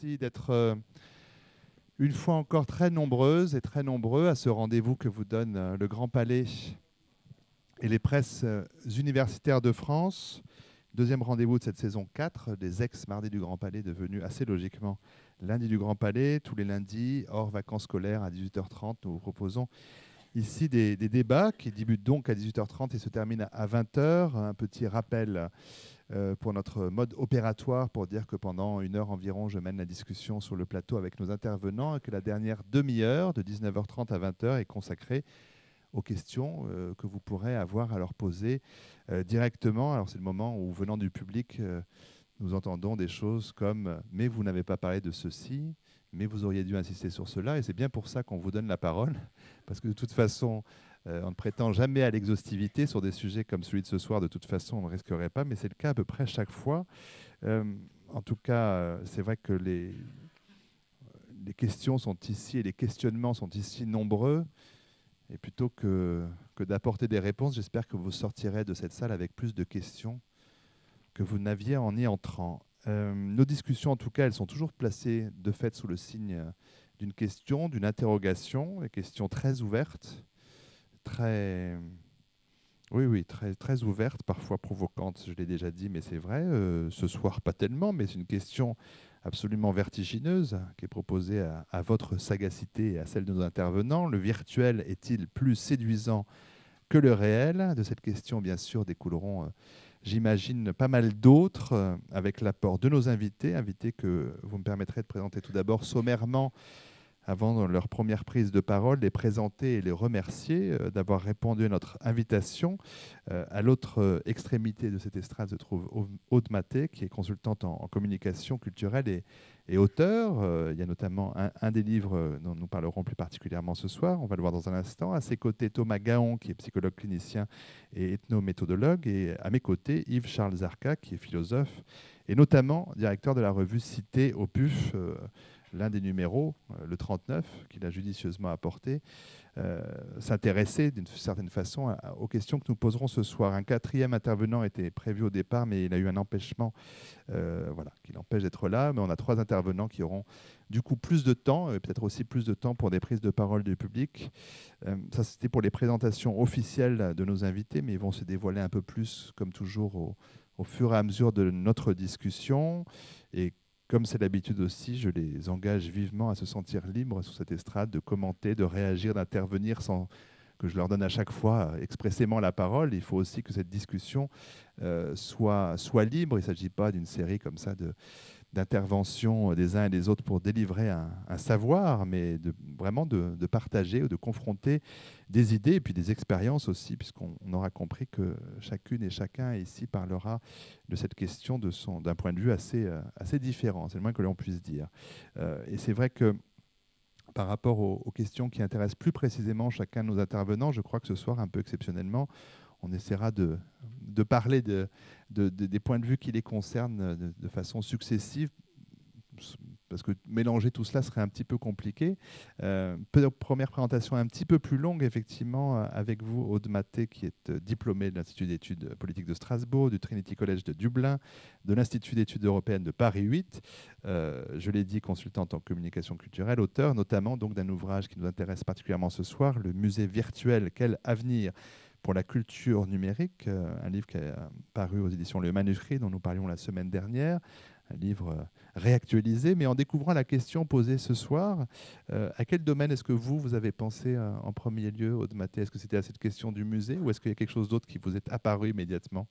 Merci d'être euh, une fois encore très nombreuses et très nombreux à ce rendez-vous que vous donne euh, le Grand Palais et les presses euh, universitaires de France. Deuxième rendez-vous de cette saison 4 des ex-mardis du Grand Palais, devenu assez logiquement lundi du Grand Palais. Tous les lundis, hors vacances scolaires à 18h30, nous vous proposons ici des, des débats qui débutent donc à 18h30 et se terminent à 20h. Un petit rappel euh, pour notre mode opératoire, pour dire que pendant une heure environ, je mène la discussion sur le plateau avec nos intervenants et que la dernière demi-heure, de 19h30 à 20h, est consacrée aux questions euh, que vous pourrez avoir à leur poser euh, directement. Alors c'est le moment où, venant du public, nous entendons des choses comme ⁇ mais vous n'avez pas parlé de ceci, mais vous auriez dû insister sur cela ⁇ et c'est bien pour ça qu'on vous donne la parole, parce que de toute façon, euh, on ne prétend jamais à l'exhaustivité sur des sujets comme celui de ce soir. De toute façon, on ne risquerait pas, mais c'est le cas à peu près chaque fois. Euh, en tout cas, euh, c'est vrai que les, questions sont ici et les questionnements sont ici nombreux. Et plutôt que, que d'apporter des réponses, j'espère que vous sortirez de cette salle avec plus de questions que vous n'aviez en y entrant. nos discussions, en tout cas, elles sont toujours placées de fait sous le signe d'une question, d'une interrogation, des questions très ouvertes très, oui, oui, très, très ouverte, parfois provocante, je l'ai déjà dit, mais c'est vrai. Euh, ce soir, pas tellement, mais c'est une question absolument vertigineuse qui est proposée à, votre sagacité et à celle de nos intervenants. Le virtuel est-il plus séduisant que le réel? De cette question, bien sûr, découleront, euh, j'imagine, pas mal d'autres, euh, avec l'apport de nos invités, invités que vous me permettrez de présenter tout d'abord sommairement avant leur première prise de parole, les présenter et les remercier euh, d'avoir répondu à notre invitation. Euh, à l'autre euh, extrémité de cette estrade se trouve Aude Maté, qui est consultante en, communication culturelle et, auteur. il y a notamment un, des livres dont nous parlerons plus particulièrement ce soir, on va le voir dans un instant. À ses côtés, Thomas Gaon, qui est psychologue clinicien et ethnométhodologue. Et à mes côtés, Yves-Charles Zarka, qui est philosophe et notamment directeur de la revue Cité au PUF l'un des numéros, euh, le 39, qu'il a judicieusement apporté, euh, s'intéressait d'une certaine façon aux questions que nous poserons ce soir. Un quatrième intervenant était prévu au départ, mais il a eu un empêchement euh, voilà, qui l'empêche d'être là. Mais on a trois intervenants qui auront du coup plus de temps, et peut-être aussi plus de temps pour des prises de parole du public. ça, c'était pour les présentations officielles de nos invités, mais ils vont se dévoiler un peu plus, comme toujours, au, au fur et à mesure de notre discussion. Et comme c'est l'habitude aussi, je les engage vivement à se sentir libres sous cette estrade, de commenter, de réagir, d'intervenir sans que je leur donne à chaque fois expressément la parole. Il faut aussi que cette discussion euh, soit, soit libre. Il ne s'agit pas d'une série comme ça de, d'intervention des uns et des autres pour délivrer un, savoir, mais vraiment de, partager ou de confronter des idées et puis des expériences aussi, puisqu'on aura compris que chacune et chacun ici parlera de cette question d'un point de vue assez, euh, assez différent, c'est le moins que l'on puisse dire. Euh, et c'est vrai que par rapport aux, aux, questions qui intéressent plus précisément chacun de nos intervenants, je crois que ce soir, un peu exceptionnellement, on essaiera de, parler de, des points de vue qui les concernent de, façon successive, parce que mélanger tout cela serait un petit peu compliqué. Euh, première présentation un petit peu plus longue, effectivement, avec vous, Aude Maté, qui est euh, diplômée de l'Institut d'études politiques de Strasbourg, du Trinity College de Dublin, de l'Institut d'études européennes de Paris 8. Euh, je l'ai dit, consultante en communication culturelle, auteur notamment d'un ouvrage qui nous intéresse particulièrement ce soir, le musée virtuel Quel avenir? Pour la culture numérique, euh, un livre qui est paru aux éditions Le Manuscrit, dont nous parlions la semaine dernière, un livre euh, réactualisé, mais en découvrant la question posée ce soir, euh, à quel domaine est-ce que vous, vous avez pensé en premier lieu, Aude Maté Est-ce que c'était à cette question du musée ou est-ce qu'il y a quelque chose d'autre qui vous est apparu immédiatement?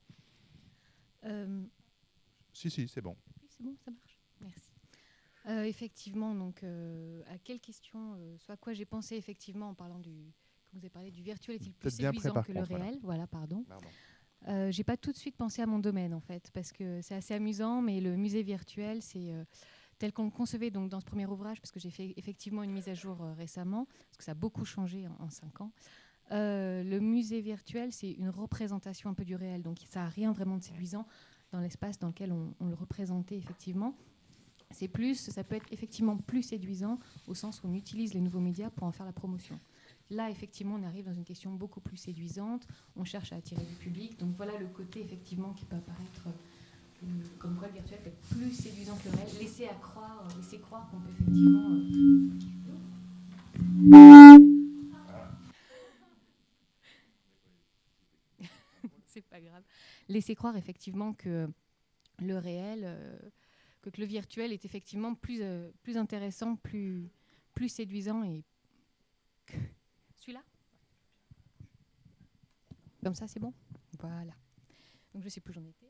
Si, si, c'est bon. c'est bon, ça marche. Merci. effectivement, donc, à quelle question, soit quoi j'ai pensé effectivement en parlant du, vous avez parlé du virtuel est-il plus séduisant que le réel? Voilà, pardon. Euh, j'ai pas tout de suite pensé à mon domaine en fait, parce que c'est assez amusant, mais le musée virtuel, c'est euh, tel qu'on le concevait donc dans ce premier ouvrage, parce que j'ai fait effectivement une mise à jour euh, récemment, parce que ça a beaucoup changé en, cinq ans. Euh, le musée virtuel, c'est une représentation un peu du réel, donc ça n'a rien vraiment de séduisant dans l'espace dans lequel on, on, le représentait effectivement. C'est plus, ça peut être effectivement plus séduisant au sens où on utilise les nouveaux médias pour en faire la promotion. Là, effectivement, on arrive dans une question beaucoup plus séduisante. On cherche à attirer du public. Donc voilà le côté, effectivement, qui peut apparaître comme quoi le virtuel peut être plus séduisant que le réel. Laisser, à croire, laisser croire qu'on peut effectivement. C'est pas grave. Laisser croire effectivement que le réel, que, le virtuel est effectivement plus, plus intéressant, plus, plus séduisant et celui-là Comme ça, c'est bon? Voilà. Donc, je sais plus où j'en étais.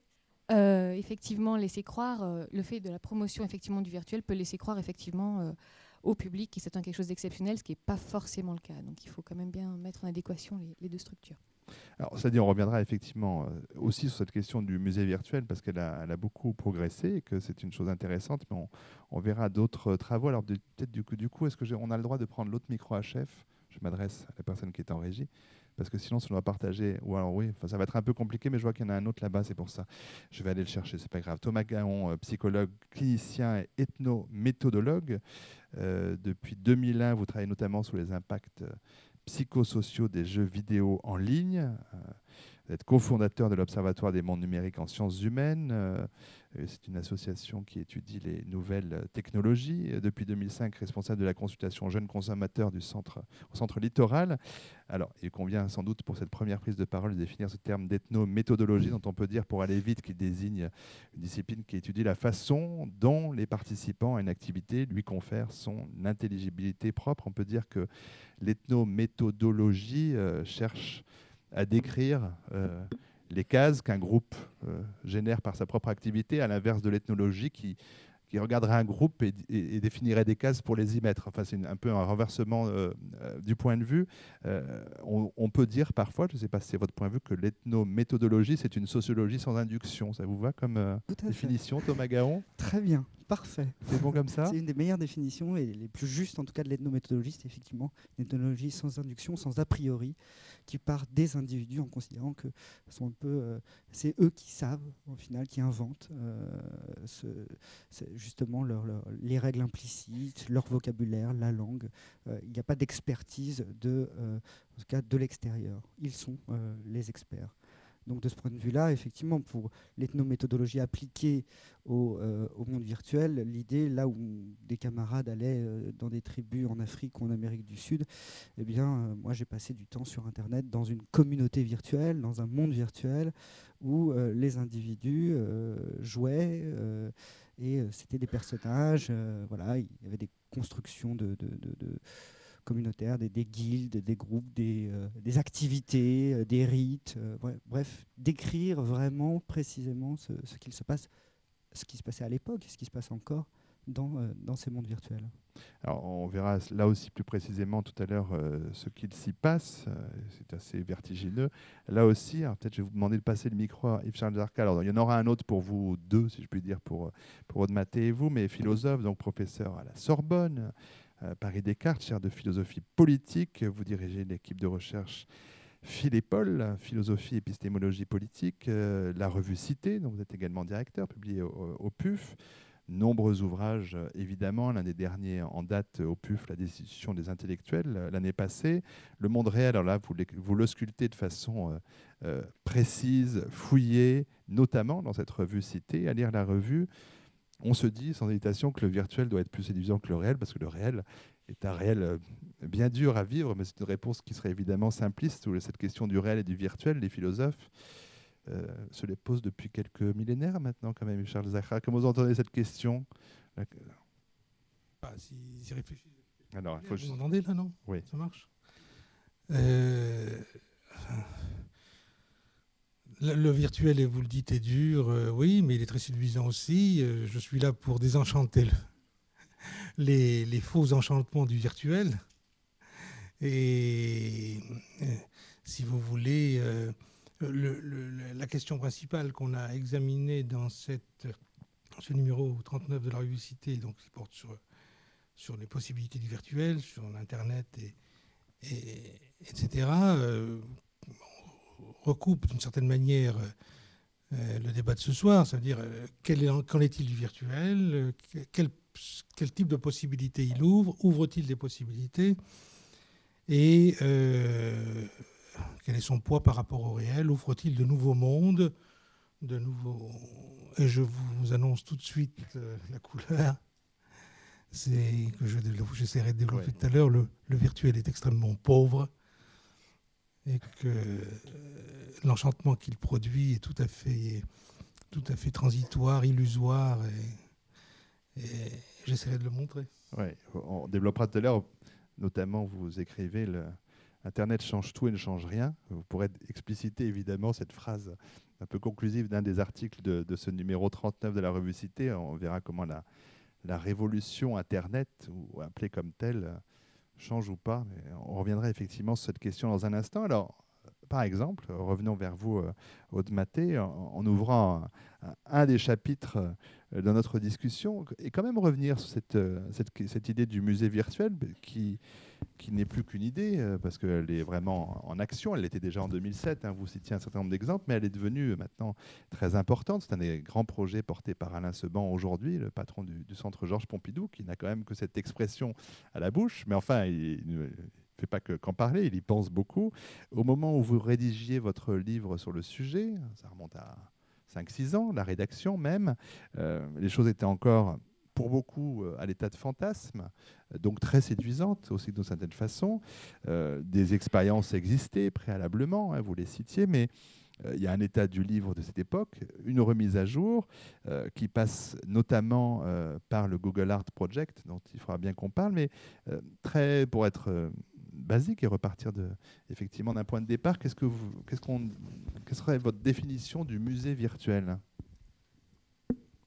Euh, effectivement, laisser croire, euh, le fait de la promotion effectivement du virtuel peut laisser croire effectivement euh, au public que c'est quelque chose d'exceptionnel, ce qui n'est pas forcément le cas. Donc il faut quand même bien mettre en adéquation les, deux structures. Alors, c'est-à-dire, on reviendra effectivement aussi sur cette question du musée virtuel parce qu'elle a, a, beaucoup progressé et que c'est une chose intéressante, mais on, verra d'autres travaux. Alors, peut-être du coup, du coup est-ce qu'on a le droit de prendre l'autre micro à chef? Je m'adresse à la personne qui est en régie parce que sinon, on doit partager. Ou alors, oui, ça va être un peu compliqué, mais je vois qu'il y en a un autre là-bas, c'est pour ça. Je vais aller le chercher, c'est pas grave. Thomas Gaon, euh, psychologue, clinicien et ethnométhodologue. Euh, depuis 2001, vous travaillez notamment sur les impacts euh, psychosociaux des jeux vidéo en ligne. Vous êtes cofondateur de l'Observatoire des mondes numériques en sciences humaines. C'est une association qui étudie les nouvelles technologies. Depuis 2005, responsable de la consultation jeunes consommateurs du centre, au centre littoral. Alors, il convient sans doute pour cette première prise de parole de définir ce terme d'ethnométhodologie, dont on peut dire pour aller vite qu'il désigne une discipline qui étudie la façon dont les participants à une activité lui confèrent son intelligibilité propre. On peut dire que l'ethnométhodologie euh, cherche à décrire euh, les cases qu'un groupe euh, génère par sa propre activité, à l'inverse de l'ethnologie qui, qui regarderait un groupe et, définirait des cases pour les y mettre. Enfin, c'est un peu un renversement euh, euh, du point de vue. On, peut dire parfois, je ne sais pas si c'est votre point de vue, que l'ethnométhodologie, c'est une sociologie sans induction. Ça vous va comme définition, Thomas Gaon? Très bien. Parfait. C'est bon comme ça? C'est une des meilleures définitions et les plus justes en tout cas de l'ethnométhodologie, c'est effectivement une ethnologie sans induction, sans a priori, qui part des individus en considérant que sont un peu, euh, c'est eux qui savent au final, qui inventent euh, ce, justement leur, les règles implicites, leur vocabulaire, la langue. Euh, il n'y a pas d'expertise de, en tout cas de l'extérieur. Ils sont les experts. Donc de ce point de vue-là, effectivement, pour l'ethnométhodologie appliquée au, euh, monde virtuel, l'idée, là où des camarades allaient euh, dans des tribus en Afrique ou en Amérique du Sud, eh bien, euh, moi j'ai passé du temps sur Internet dans une communauté virtuelle, dans un monde virtuel, où les individus jouaient et c'était des personnages, voilà, il y avait des constructions de communautaires, des, guildes, des groupes, des, euh, activités, euh, des rites, euh, bref, décrire vraiment précisément ce, qu'il se passe, ce qui se passait à l'époque et ce qui se passe encore dans, ces mondes virtuels. Alors, on verra là aussi plus précisément tout à l'heure ce qu'il s'y passe. c'est assez vertigineux. Là aussi, peut-être je vais vous demander de passer le micro à Yves-Charles Zarka. Alors, il y en aura un autre pour vous deux, si je puis dire, pour, pour et vous, mais philosophe, donc professeur à la Sorbonne, euh, Paris Descartes, chaire de philosophie politique. Vous dirigez l'équipe de recherche Philépole, philosophie, épistémologie politique, euh, la revue Cité, dont vous êtes également directeur, publié au, PUF. Nombreux ouvrages, évidemment. L'un des derniers en date au PUF, La destitution des intellectuels, l'année passée. Le monde réel, alors là, vous, vous le sculptez de façon euh, précise, fouillée, notamment dans cette revue Cité. À lire la revue, on se dit sans hésitation que le virtuel doit être plus séduisant que le réel, parce que le réel est un réel euh, bien dur à vivre, mais c'est une réponse qui serait évidemment simpliste, où cette question du réel et du virtuel, les philosophes euh, se les posent depuis quelques millénaires maintenant, quand même, Charles Zachra. Comment vous entendez cette question? Ah, Si, réfléchissez. Alors, faut vous entendez là, non? Oui. Ça marche? Euh, le, virtuel, vous le dites, est dur, euh, oui, mais il est très séduisant aussi. Euh, je suis là pour désenchanter les, faux enchantements du virtuel. Et euh, si vous voulez, la question principale qu'on a examinée dans ce numéro 39 de la revue Cité, donc qui porte sur, les possibilités du virtuel, sur l'Internet, et, et etc., recoupe d'une certaine manière euh, le débat de ce soir, c'est-à-dire euh, qu'en est-il du virtuel, euh, quel, quel, type de possibilités il ouvre, ouvre-t-il des possibilités, et quel est son poids par rapport au réel, ouvre-t-il de nouveaux mondes de nouveau, et je vous annonce tout de suite la couleur, c'est que j'essaierai de développer tout à l'heure, le, virtuel est extrêmement pauvre et que euh, l'enchantement qu'il produit est tout à fait, tout à fait transitoire, illusoire, et, j'essaierai de le montrer. Oui, on développera tout à l'heure, notamment vous écrivez le, Internet change tout et ne change rien. Vous pourrez expliciter évidemment cette phrase un peu conclusive d'un des articles de, ce numéro 39 de la revue Cité. On verra comment la, la révolution Internet, ou appelée comme telle, change ou pas. on reviendra effectivement sur cette question dans un instant. Alors, par exemple, revenons vers vous, euh, Aude Maté, en, ouvrant un, des chapitres euh, de notre discussion, et quand même revenir sur cette, euh, idée du musée virtuel qui, n'est plus qu'une idée, parce qu'elle est vraiment en action. Elle l'était déjà en 2007, hein, vous citiez un certain nombre d'exemples, mais elle est devenue maintenant très importante. C'est un des grands projets portés par Alain Seban aujourd'hui, le patron du, centre Georges Pompidou, qui n'a quand même que cette expression à la bouche, mais enfin, il, fait pas qu'en parler, il y pense beaucoup. Au moment où vous rédigiez votre livre sur le sujet, ça remonte à 5-6 ans, la rédaction même, euh, les choses étaient encore pour beaucoup euh, à l'état de fantasme, donc très séduisante aussi d'une certaine façon. Euh, des expériences existaient préalablement, hein, vous les citiez, mais il y a un état du livre de cette époque, une remise à jour qui passe notamment par le Google Art Project, dont il faudra bien qu'on parle, mais très, pour être basique et repartir de, effectivement d'un point de départ. Qu'est-ce que vous, qu'est-ce qu'on, quelle serait votre définition du musée virtuel?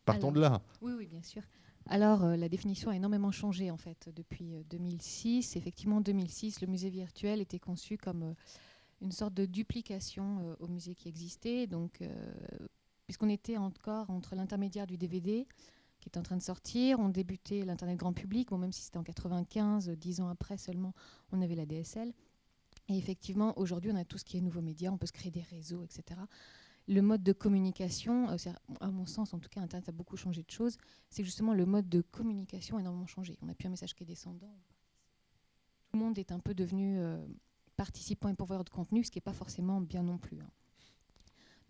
Partons de là. Oui, oui, bien sûr. Alors, euh, la définition a énormément changé en fait depuis 2006. Euh, effectivement, en 2006, le musée virtuel était conçu comme euh, une sorte de duplication au musée qui existait. Donc, puisqu'on était encore entre l'intermédiaire du DVD, qui est en train de sortir. On débutait l'Internet grand public, bon, même si c'était en 95, dix ans après seulement, on avait la DSL. Et effectivement, aujourd'hui, on a tout ce qui est nouveaux médias, on peut se créer des réseaux, etc. Le mode de communication, euh, à mon sens, en tout cas, Internet a beaucoup changé de choses. C'est justement le mode de communication a énormément changé. On n'a plus un message qui est descendant. Tout le monde est un peu devenu euh, participant et pourvoyeur de contenu, ce qui n'est pas forcément bien non plus. Hein.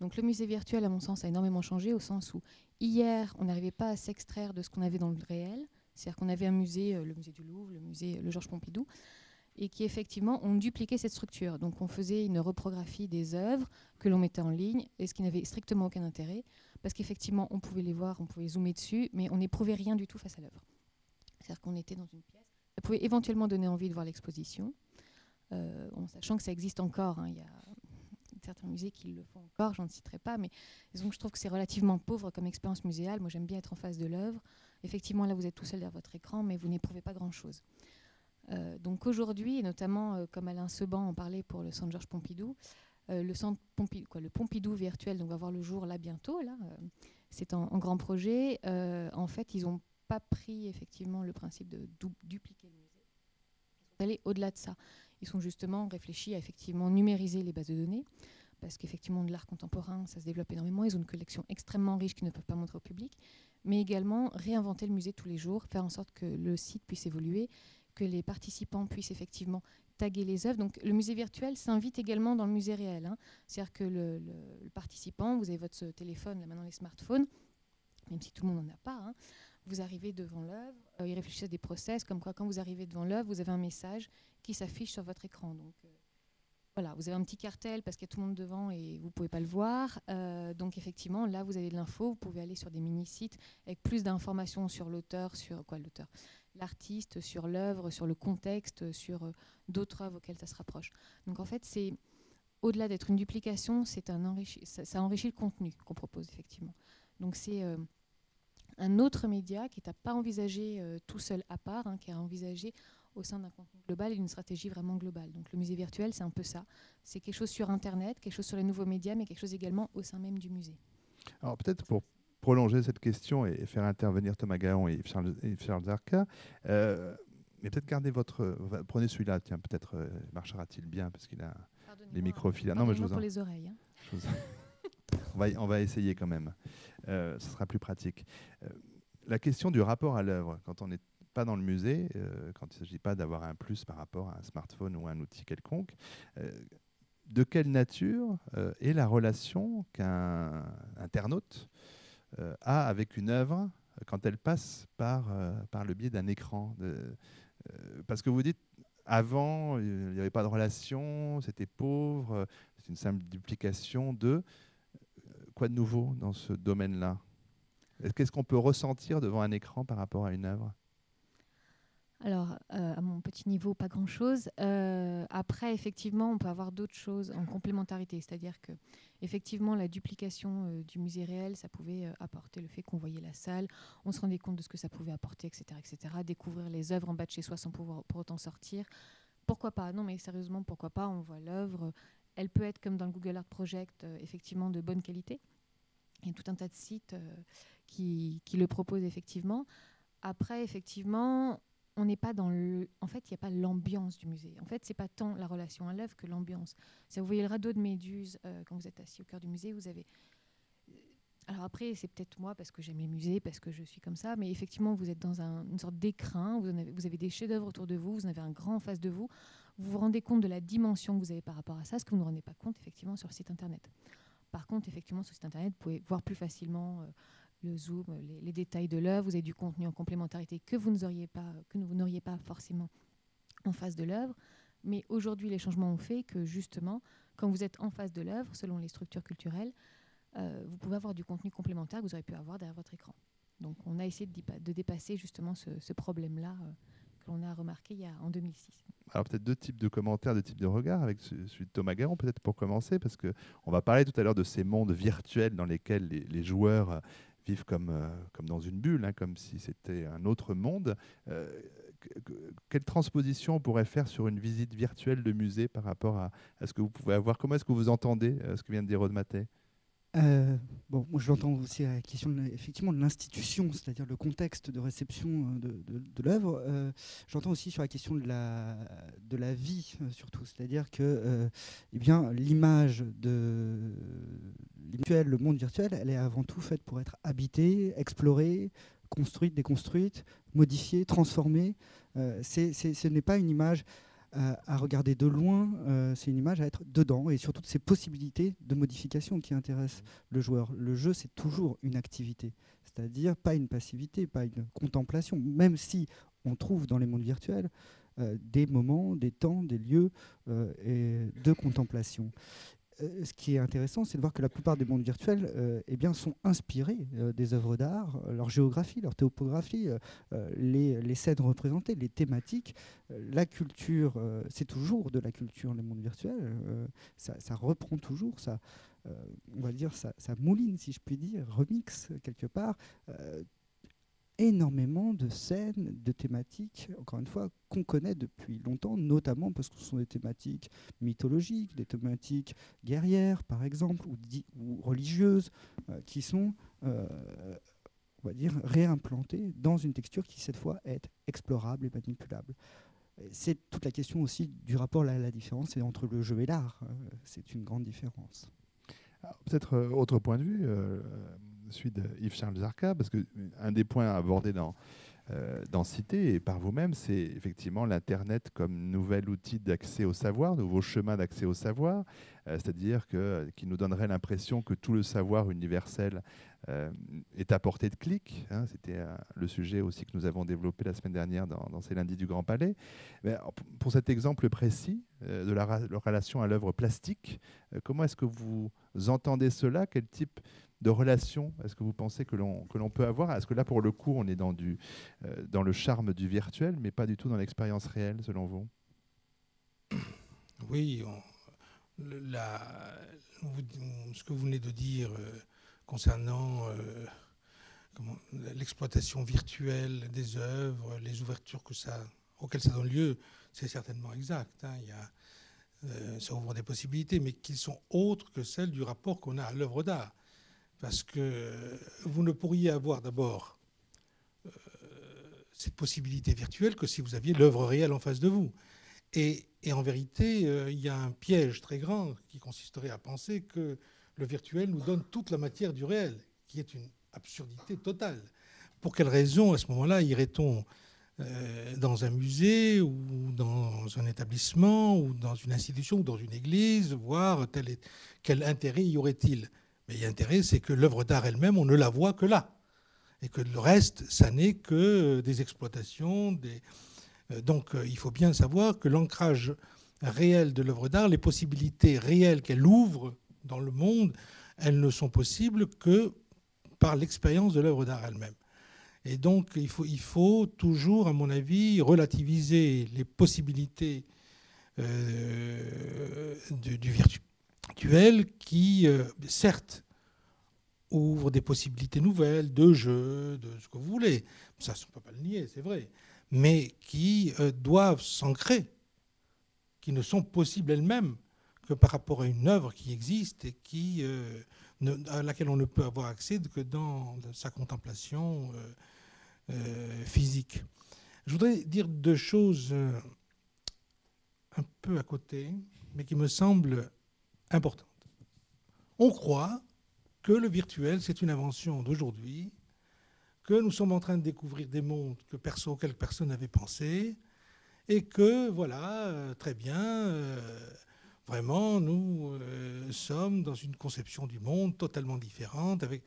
Donc le musée virtuel, à mon sens, a énormément changé au sens où hier, on n'arrivait pas à s'extraire de ce qu'on avait dans le réel. C'est-à-dire qu'on avait un musée, euh, le musée du Louvre, le musée le Georges Pompidou, et qui effectivement ont dupliqué cette structure. Donc on faisait une reprographie des œuvres que l'on mettait en ligne, et ce qui n'avait strictement aucun intérêt, parce qu'effectivement on pouvait les voir, on pouvait zoomer dessus, mais on n'éprouvait rien du tout face à l'œuvre. C'est-à-dire qu'on était dans une pièce. Ça pouvait éventuellement donner envie de voir l'exposition, euh, en sachant que ça existe encore. Hein. Certains musées qui le font encore, j'en citerai pas, mais donc je trouve que c'est relativement pauvre comme expérience muséale. Moi, j'aime bien être en face de l'œuvre. Effectivement, là, vous êtes tout seul derrière votre écran, mais vous n'éprouvez pas grand-chose. Euh, donc aujourd'hui, et notamment euh, comme Alain Seban en parlait pour le Centre Georges Pompidou, euh, le centre Pompidou, quoi, le Pompidou virtuel, donc va voir le jour là bientôt. Là, c'est en, grand projet. en fait, ils n'ont pas pris effectivement le principe de dupliquer le musée. Ils sont allés au-delà de ça. Ils sont justement réfléchis à effectivement numériser les bases de données, parce qu'effectivement, de l'art contemporain, ça se développe énormément. Ils ont une collection extrêmement riche qu'ils ne peuvent pas montrer au public, mais également réinventer le musée tous les jours, faire en sorte que le site puisse évoluer, que les participants puissent effectivement taguer les œuvres. Donc le musée virtuel s'invite également dans le musée réel. Hein. C'est-à-dire que le, participant, vous avez votre téléphone, là maintenant les smartphones, même si tout le monde n'en a pas, hein, vous arrivez devant l'œuvre, euh, ils réfléchissent à des process, comme quoi quand vous arrivez devant l'œuvre, vous avez un message qui s'affiche sur votre écran. Donc euh, voilà, vous avez un petit cartel parce qu'il y a tout le monde devant et vous ne pouvez pas le voir. Euh, donc effectivement, là, vous avez de l'info, vous pouvez aller sur des mini-sites avec plus d'informations sur l'auteur, sur quoi l'auteur? L'artiste, sur l'œuvre, sur le contexte, sur d'autres œuvres auxquelles ça se rapproche. Donc en fait, c'est au-delà d'être une duplication, c'est un ça, enrichit le contenu qu'on propose effectivement. Donc c'est un autre média qui n'est pas envisagé euh, tout seul à part, hein, qui est envisagé au sein d'un contenu global et d'une stratégie vraiment globale. Donc le musée virtuel, c'est un peu ça. C'est quelque chose sur Internet, quelque chose sur les nouveaux médias, mais quelque chose également au sein même du musée. Alors peut-être pour prolonger cette question et faire intervenir Thomas Gaon et Charles, Zarka, euh, mais peut-être gardez votre... Prenez celui-là, tiens, peut-être euh, marchera-t-il bien, parce qu'il a les microphiles. Non, mais je vous pour les oreilles. Hein. on, va, on va essayer quand même. Euh, ce sera plus pratique. La question du rapport à l'œuvre, quand on n'est pas dans le musée, euh, quand il ne s'agit pas d'avoir un plus par rapport à un smartphone ou un outil quelconque, de quelle nature est la relation qu'un internaute a avec une œuvre quand elle passe par, par le biais d'un écran Parce que vous dites, avant, il n'y avait pas de relation, c'était pauvre, c'est une simple duplication de... Quoi de nouveau dans ce domaine-là? Qu'est-ce qu'on peut ressentir devant un écran par rapport à une œuvre? Alors, euh, à mon petit niveau, pas grand-chose. Euh, après, effectivement, on peut avoir d'autres choses en complémentarité. C'est-à-dire que, effectivement, la duplication euh, du musée réel, ça pouvait apporter le fait qu'on voyait la salle, on se rendait compte de ce que ça pouvait apporter, etc., etc. Découvrir les œuvres en bas de chez soi sans pouvoir pour autant sortir. Pourquoi pas? Non, mais sérieusement, pourquoi pas? On voit l'œuvre. Elle peut être, comme dans le Google Art Project, effectivement de bonne qualité. Il y a tout un tas de sites qui, qui le proposent, effectivement. Après, effectivement, on n'est pas dans le. En fait, il n'y a pas l'ambiance du musée. En fait, c'est pas tant la relation à l'œuvre que l'ambiance. Vous voyez le radeau de Méduse euh, quand vous êtes assis au cœur du musée, vous avez. Euh, alors après, c'est peut-être moi parce que j'aime les musées, parce que je suis comme ça, mais effectivement, vous êtes dans une sorte d'écrin, vous, avez, vous des chefs-d'œuvre autour de vous, vous en avez un grand en face de vous, vous vous rendez compte de la dimension que vous avez par rapport à ça, ce que vous ne rendez pas compte effectivement sur le site internet. Par contre, effectivement, sur le site internet, vous pouvez voir plus facilement euh, le zoom, les, détails de l'œuvre, vous avez du contenu en complémentarité que vous n'auriez pas, que vous n'auriez pas forcément en face de l'œuvre. Mais aujourd'hui, les changements ont fait que justement, quand vous êtes en face de l'œuvre, selon les structures culturelles, euh, vous pouvez avoir du contenu complémentaire que vous auriez pu avoir derrière votre écran. Donc on a essayé de, dépasser justement ce, problème-là euh, que l'on a remarqué en 2006. Alors peut-être deux types de commentaires, deux types de regards, avec celui de Thomas Garon, peut-être pour commencer, parce qu'on va parler tout à l'heure de ces mondes virtuels dans lesquels les joueurs vivent comme, euh, comme dans une bulle, hein, comme si c'était un autre monde. Euh, quelle transposition on pourrait faire sur une visite virtuelle de musée par rapport à, à ce que vous pouvez avoir? Comment est-ce que vous entendez euh, ce que vient de dire Rod Maté euh, bon, moi, j'entends aussi la question de, effectivement de l'institution, c'est-à-dire le contexte de réception de, l'œuvre. Euh, j'entends aussi sur la question de la, de la vie, euh, surtout, c'est-à-dire que eh bien, l'image de le monde virtuel, elle est avant tout faite pour être habitée, explorée, construite, déconstruite, modifiée, transformée. ce n'est pas une image à, regarder de loin, euh, c'est une image à être dedans et surtout ces possibilités de modification qui intéressent le joueur. Le jeu, c'est toujours une activité, c'est-à-dire pas une passivité, pas une contemplation, même si on trouve dans les mondes virtuels euh, des moments, des temps, des lieux euh, et de contemplation. Euh, ce qui est intéressant, c'est de voir que la plupart des mondes virtuels euh, eh bien, sont inspirés euh, des œuvres d'art, leur géographie, leur topographie, les, scènes représentées, les thématiques. la culture, c'est toujours de la culture, les mondes virtuels. Ça, reprend toujours, ça, on va dire, ça, mouline, si je puis dire, remix quelque part énormément de scènes, de thématiques, encore une fois, qu'on connaît depuis longtemps, notamment parce que ce sont des thématiques mythologiques, des thématiques guerrières, par exemple, ou, religieuses, euh, qui sont, euh, on va dire, réimplantées dans une texture qui, cette fois, est explorable et manipulable. C'est toute la question aussi du rapport à la différence entre le jeu et l'art. Hein. C'est une grande différence. Peut-être euh, autre point de vue celui de Yves-Charles Zarka, parce qu'un des points abordés dans, euh, dans Cité et par vous-même, c'est effectivement l'Internet comme nouvel outil d'accès au savoir, nouveau chemin d'accès au savoir, euh, c'est-à-dire qui nous donnerait l'impression que tout le savoir universel euh, est à portée de clic. Hein. C'était le sujet aussi que nous avons développé la semaine dernière dans, ces lundis du Grand Palais. Mais pour cet exemple précis de la, la, relation à l'œuvre plastique, comment est-ce que vous entendez cela? Quel type de relation est-ce que vous pensez que l'on, peut avoir? Est-ce que là, pour le coup, on est dans, du, euh, dans le charme du virtuel, mais pas du tout dans l'expérience réelle, selon vous? Oui, ce que vous venez de dire euh, concernant euh, l'exploitation virtuelle des œuvres, les ouvertures que ça, auxquelles ça donne lieu, c'est certainement exact. Hein. il y a, ça ouvre des possibilités, mais qui sont autres que celles du rapport qu'on a à l'œuvre d'art. Parce que vous ne pourriez avoir d'abord euh, cette possibilité virtuelle que si vous aviez l'œuvre réelle en face de vous. Et, en vérité, euh, il y a un piège très grand qui consisterait à penser que le virtuel nous donne toute la matière du réel, qui est une absurdité totale. Pour quelle raison, à ce moment-là, irait-on euh, dans un musée ou dans un établissement ou dans une institution ou dans une église, voir quel intérêt y aurait-il? Mais l'intérêt, c'est que l'œuvre d'art elle-même, on ne la voit que là. Et que le reste, ça n'est que des exploitations. Euh, donc il faut bien savoir que l'ancrage réel de l'œuvre d'art, les possibilités réelles qu'elle ouvre dans le monde, elles ne sont possibles que par l'expérience de l'œuvre d'art elle-même. Et donc, il faut, il toujours, à mon avis, relativiser les possibilités euh, du, virtuel qui, euh, certes, ouvre des possibilités nouvelles de jeux, de ce que vous voulez. Ça, on ne peut pas le nier, c'est vrai. Mais qui euh, doivent s'ancrer, qui ne sont possibles elles-mêmes que par rapport à une œuvre qui existe et qui, à laquelle on ne peut avoir accès que dans sa contemplation euh, physique. Je voudrais dire deux choses euh, un peu à côté, mais qui me semblent importantes. On croit que le virtuel, c'est une invention d'aujourd'hui, que nous sommes en train de découvrir des mondes que personne, n'avait pensé, et que, voilà, euh, très bien, vraiment, nous sommes dans une conception du monde totalement différente, avec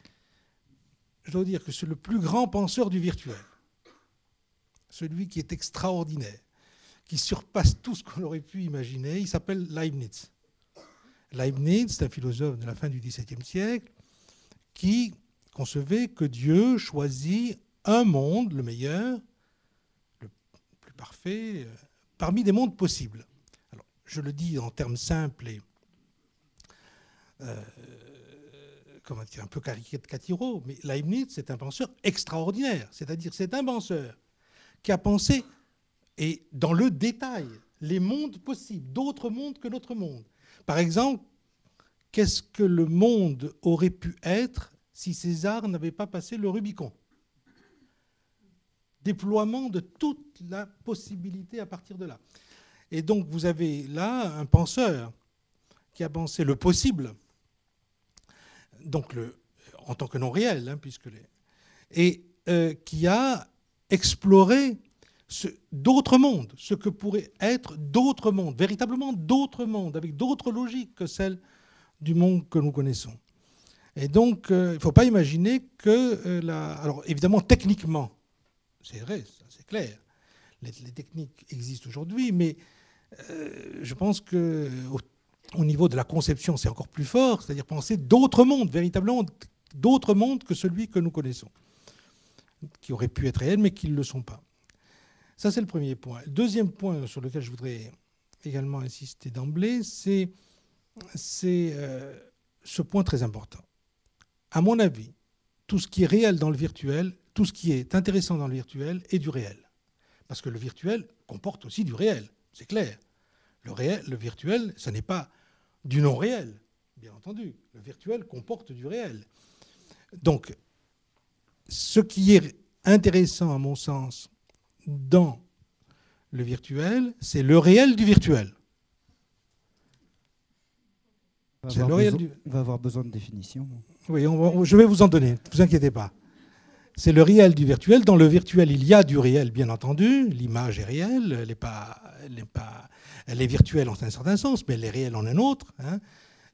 je dois dire que c'est le plus grand penseur du virtuel. Celui qui est extraordinaire, qui surpasse tout ce qu'on aurait pu imaginer. Il s'appelle Leibniz. Leibniz, un philosophe de la fin du XVIIe siècle, qui concevait que Dieu choisit un monde, le meilleur, le plus parfait, euh, parmi des mondes possibles. Alors, je le dis en termes simples et euh, comment dire, un peu catiro, mais Leibniz, c'est un penseur extraordinaire. C'est-à-dire, c'est un penseur qui a pensé, et dans le détail, les mondes possibles, d'autres mondes que notre monde. Par exemple, qu'est-ce que le monde aurait pu être si César n'avait pas passé le Rubicon? Déploiement de toute la possibilité à partir de là. Et donc, vous avez là un penseur qui a pensé le possible donc en tant que non réel, hein, et euh, qui a exploré d'autres mondes, ce que pourraient être d'autres mondes, véritablement d'autres mondes, avec d'autres logiques que celles du monde que nous connaissons. Et donc, euh, il ne faut pas imaginer que euh, la... Alors, évidemment, techniquement, c'est vrai, c'est clair, les, techniques existent aujourd'hui, mais je pense que au niveau de la conception, c'est encore plus fort, c'est-à-dire penser d'autres mondes, véritablement d'autres mondes que celui que nous connaissons, qui auraient pu être réels, mais qui ne le sont pas. Ça, c'est le premier point. Deuxième point sur lequel je voudrais également insister d'emblée, c'est euh, ce point très important. À mon avis, tout ce qui est réel dans le virtuel, tout ce qui est intéressant dans le virtuel est du réel. Parce que le virtuel comporte aussi du réel, c'est clair. Le, réel, le virtuel, ce n'est pas du non réel, bien entendu. Le virtuel comporte du réel. Donc, ce qui est intéressant, à mon sens, dans le virtuel, c'est le réel du virtuel. On va, avoir, besoin, on va avoir besoin de définition. Oui, je vais vous en donner, ne vous inquiétez pas. C'est le réel du virtuel. Dans le virtuel, il y a du réel, bien entendu. L'image est réelle, elle n'est pas, pas, elle est virtuelle en un certain sens, mais elle est réelle en un autre. Hein.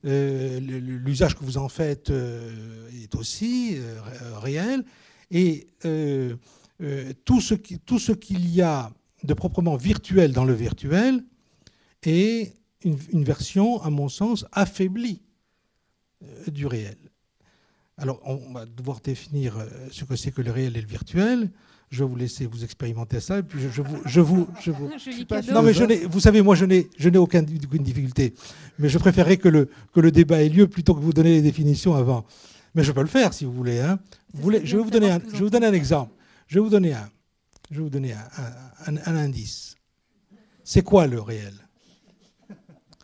Euh, l'usage que vous en faites euh, est aussi euh, réel. Et tout ce qu'il y a de proprement virtuel dans le virtuel est une, une version, à mon sens, affaiblie du réel. Alors, on va devoir définir ce que c'est que le réel et le virtuel. Je vais vous laisser vous expérimenter ça. Et puis je, vous, je vous, je vous. non, mais je n'ai, vous savez, moi, je n'ai, je n'ai aucune, difficulté. Mais je préférerais que le, que le débat ait lieu plutôt que vous donner les définitions avant. Mais je peux le faire si vous voulez. Hein. Vous voulez je vais vous donner un, je vais vous donner un exemple. Je vais vous donner un, je vais vous donner un, un, indice. C'est quoi le réel?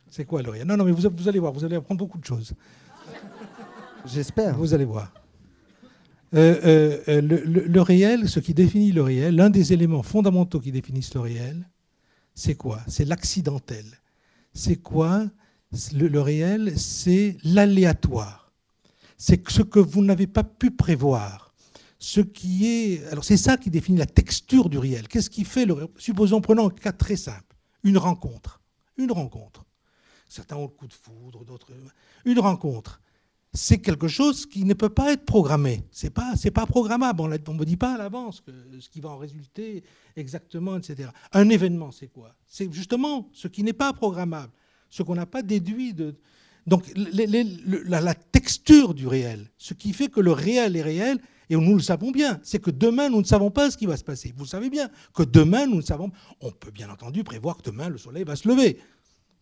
C'est quoi le réel? Non, non, mais vous, vous allez voir, vous allez apprendre beaucoup de choses. J'espère. Vous allez voir. Euh, euh, euh, le, réel, ce qui définit le réel, l'un des éléments fondamentaux qui définissent le réel, c'est quoi? C'est l'accidentel. C'est quoi? Le, réel C'est l'aléatoire. C'est ce que vous n'avez pas pu prévoir, ce qui est. Alors, c'est ça qui définit la texture du réel. Qu'est-ce qui fait le. Supposons, prenons un cas très simple une rencontre. Une rencontre. Certains ont le coup de foudre, d'autres. Une rencontre. C'est quelque chose qui ne peut pas être programmé. C'est pas, c'est pas programmable. On ne me dit pas à l'avance ce qui va en résulter exactement, etc. Un événement, c'est quoi? C'est justement ce qui n'est pas programmable, ce qu'on n'a pas déduit de. Donc la texture du réel, ce qui fait que le réel est réel, et nous le savons bien, c'est que demain, nous ne savons pas ce qui va se passer. Vous savez bien que demain, nous ne savons On peut bien entendu prévoir que demain, le soleil va se lever,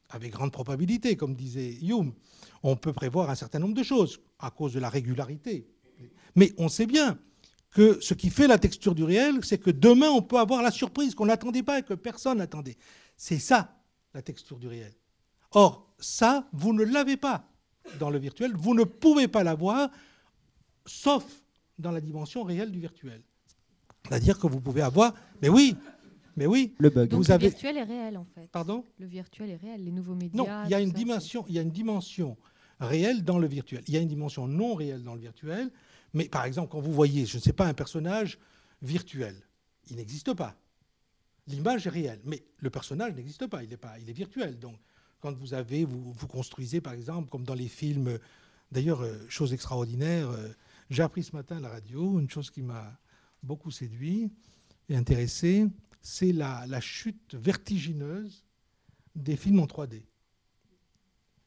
avec grande probabilité, comme disait Hume. On peut prévoir un certain nombre de choses, à cause de la régularité. Mais on sait bien que ce qui fait la texture du réel, c'est que demain, on peut avoir la surprise qu'on n'attendait pas et que personne n'attendait. C'est ça, la texture du réel. Or, ça, vous ne l'avez pas dans le virtuel, vous ne pouvez pas l'avoir, sauf dans la dimension réelle du virtuel. C'est-à-dire que vous pouvez avoir, mais oui, mais oui, le bug. vous le virtuel est réel en fait. Pardon? Le virtuel est réel, les nouveaux médias. Non, il y a une dimension, il y a une dimension réelle dans le virtuel. Il y a une dimension non réelle dans le virtuel. Mais par exemple, quand vous voyez, je ne sais pas, un personnage virtuel, il n'existe pas. L'image est réelle, mais le personnage n'existe pas. Il est pas, il est virtuel. Donc, quand vous avez, vous, vous construisez, par exemple, comme dans les films. D'ailleurs, euh, chose extraordinaire. Euh, j'ai appris ce matin à la radio une chose qui m'a beaucoup séduit et intéressé, c'est la, chute vertigineuse des films en 3D.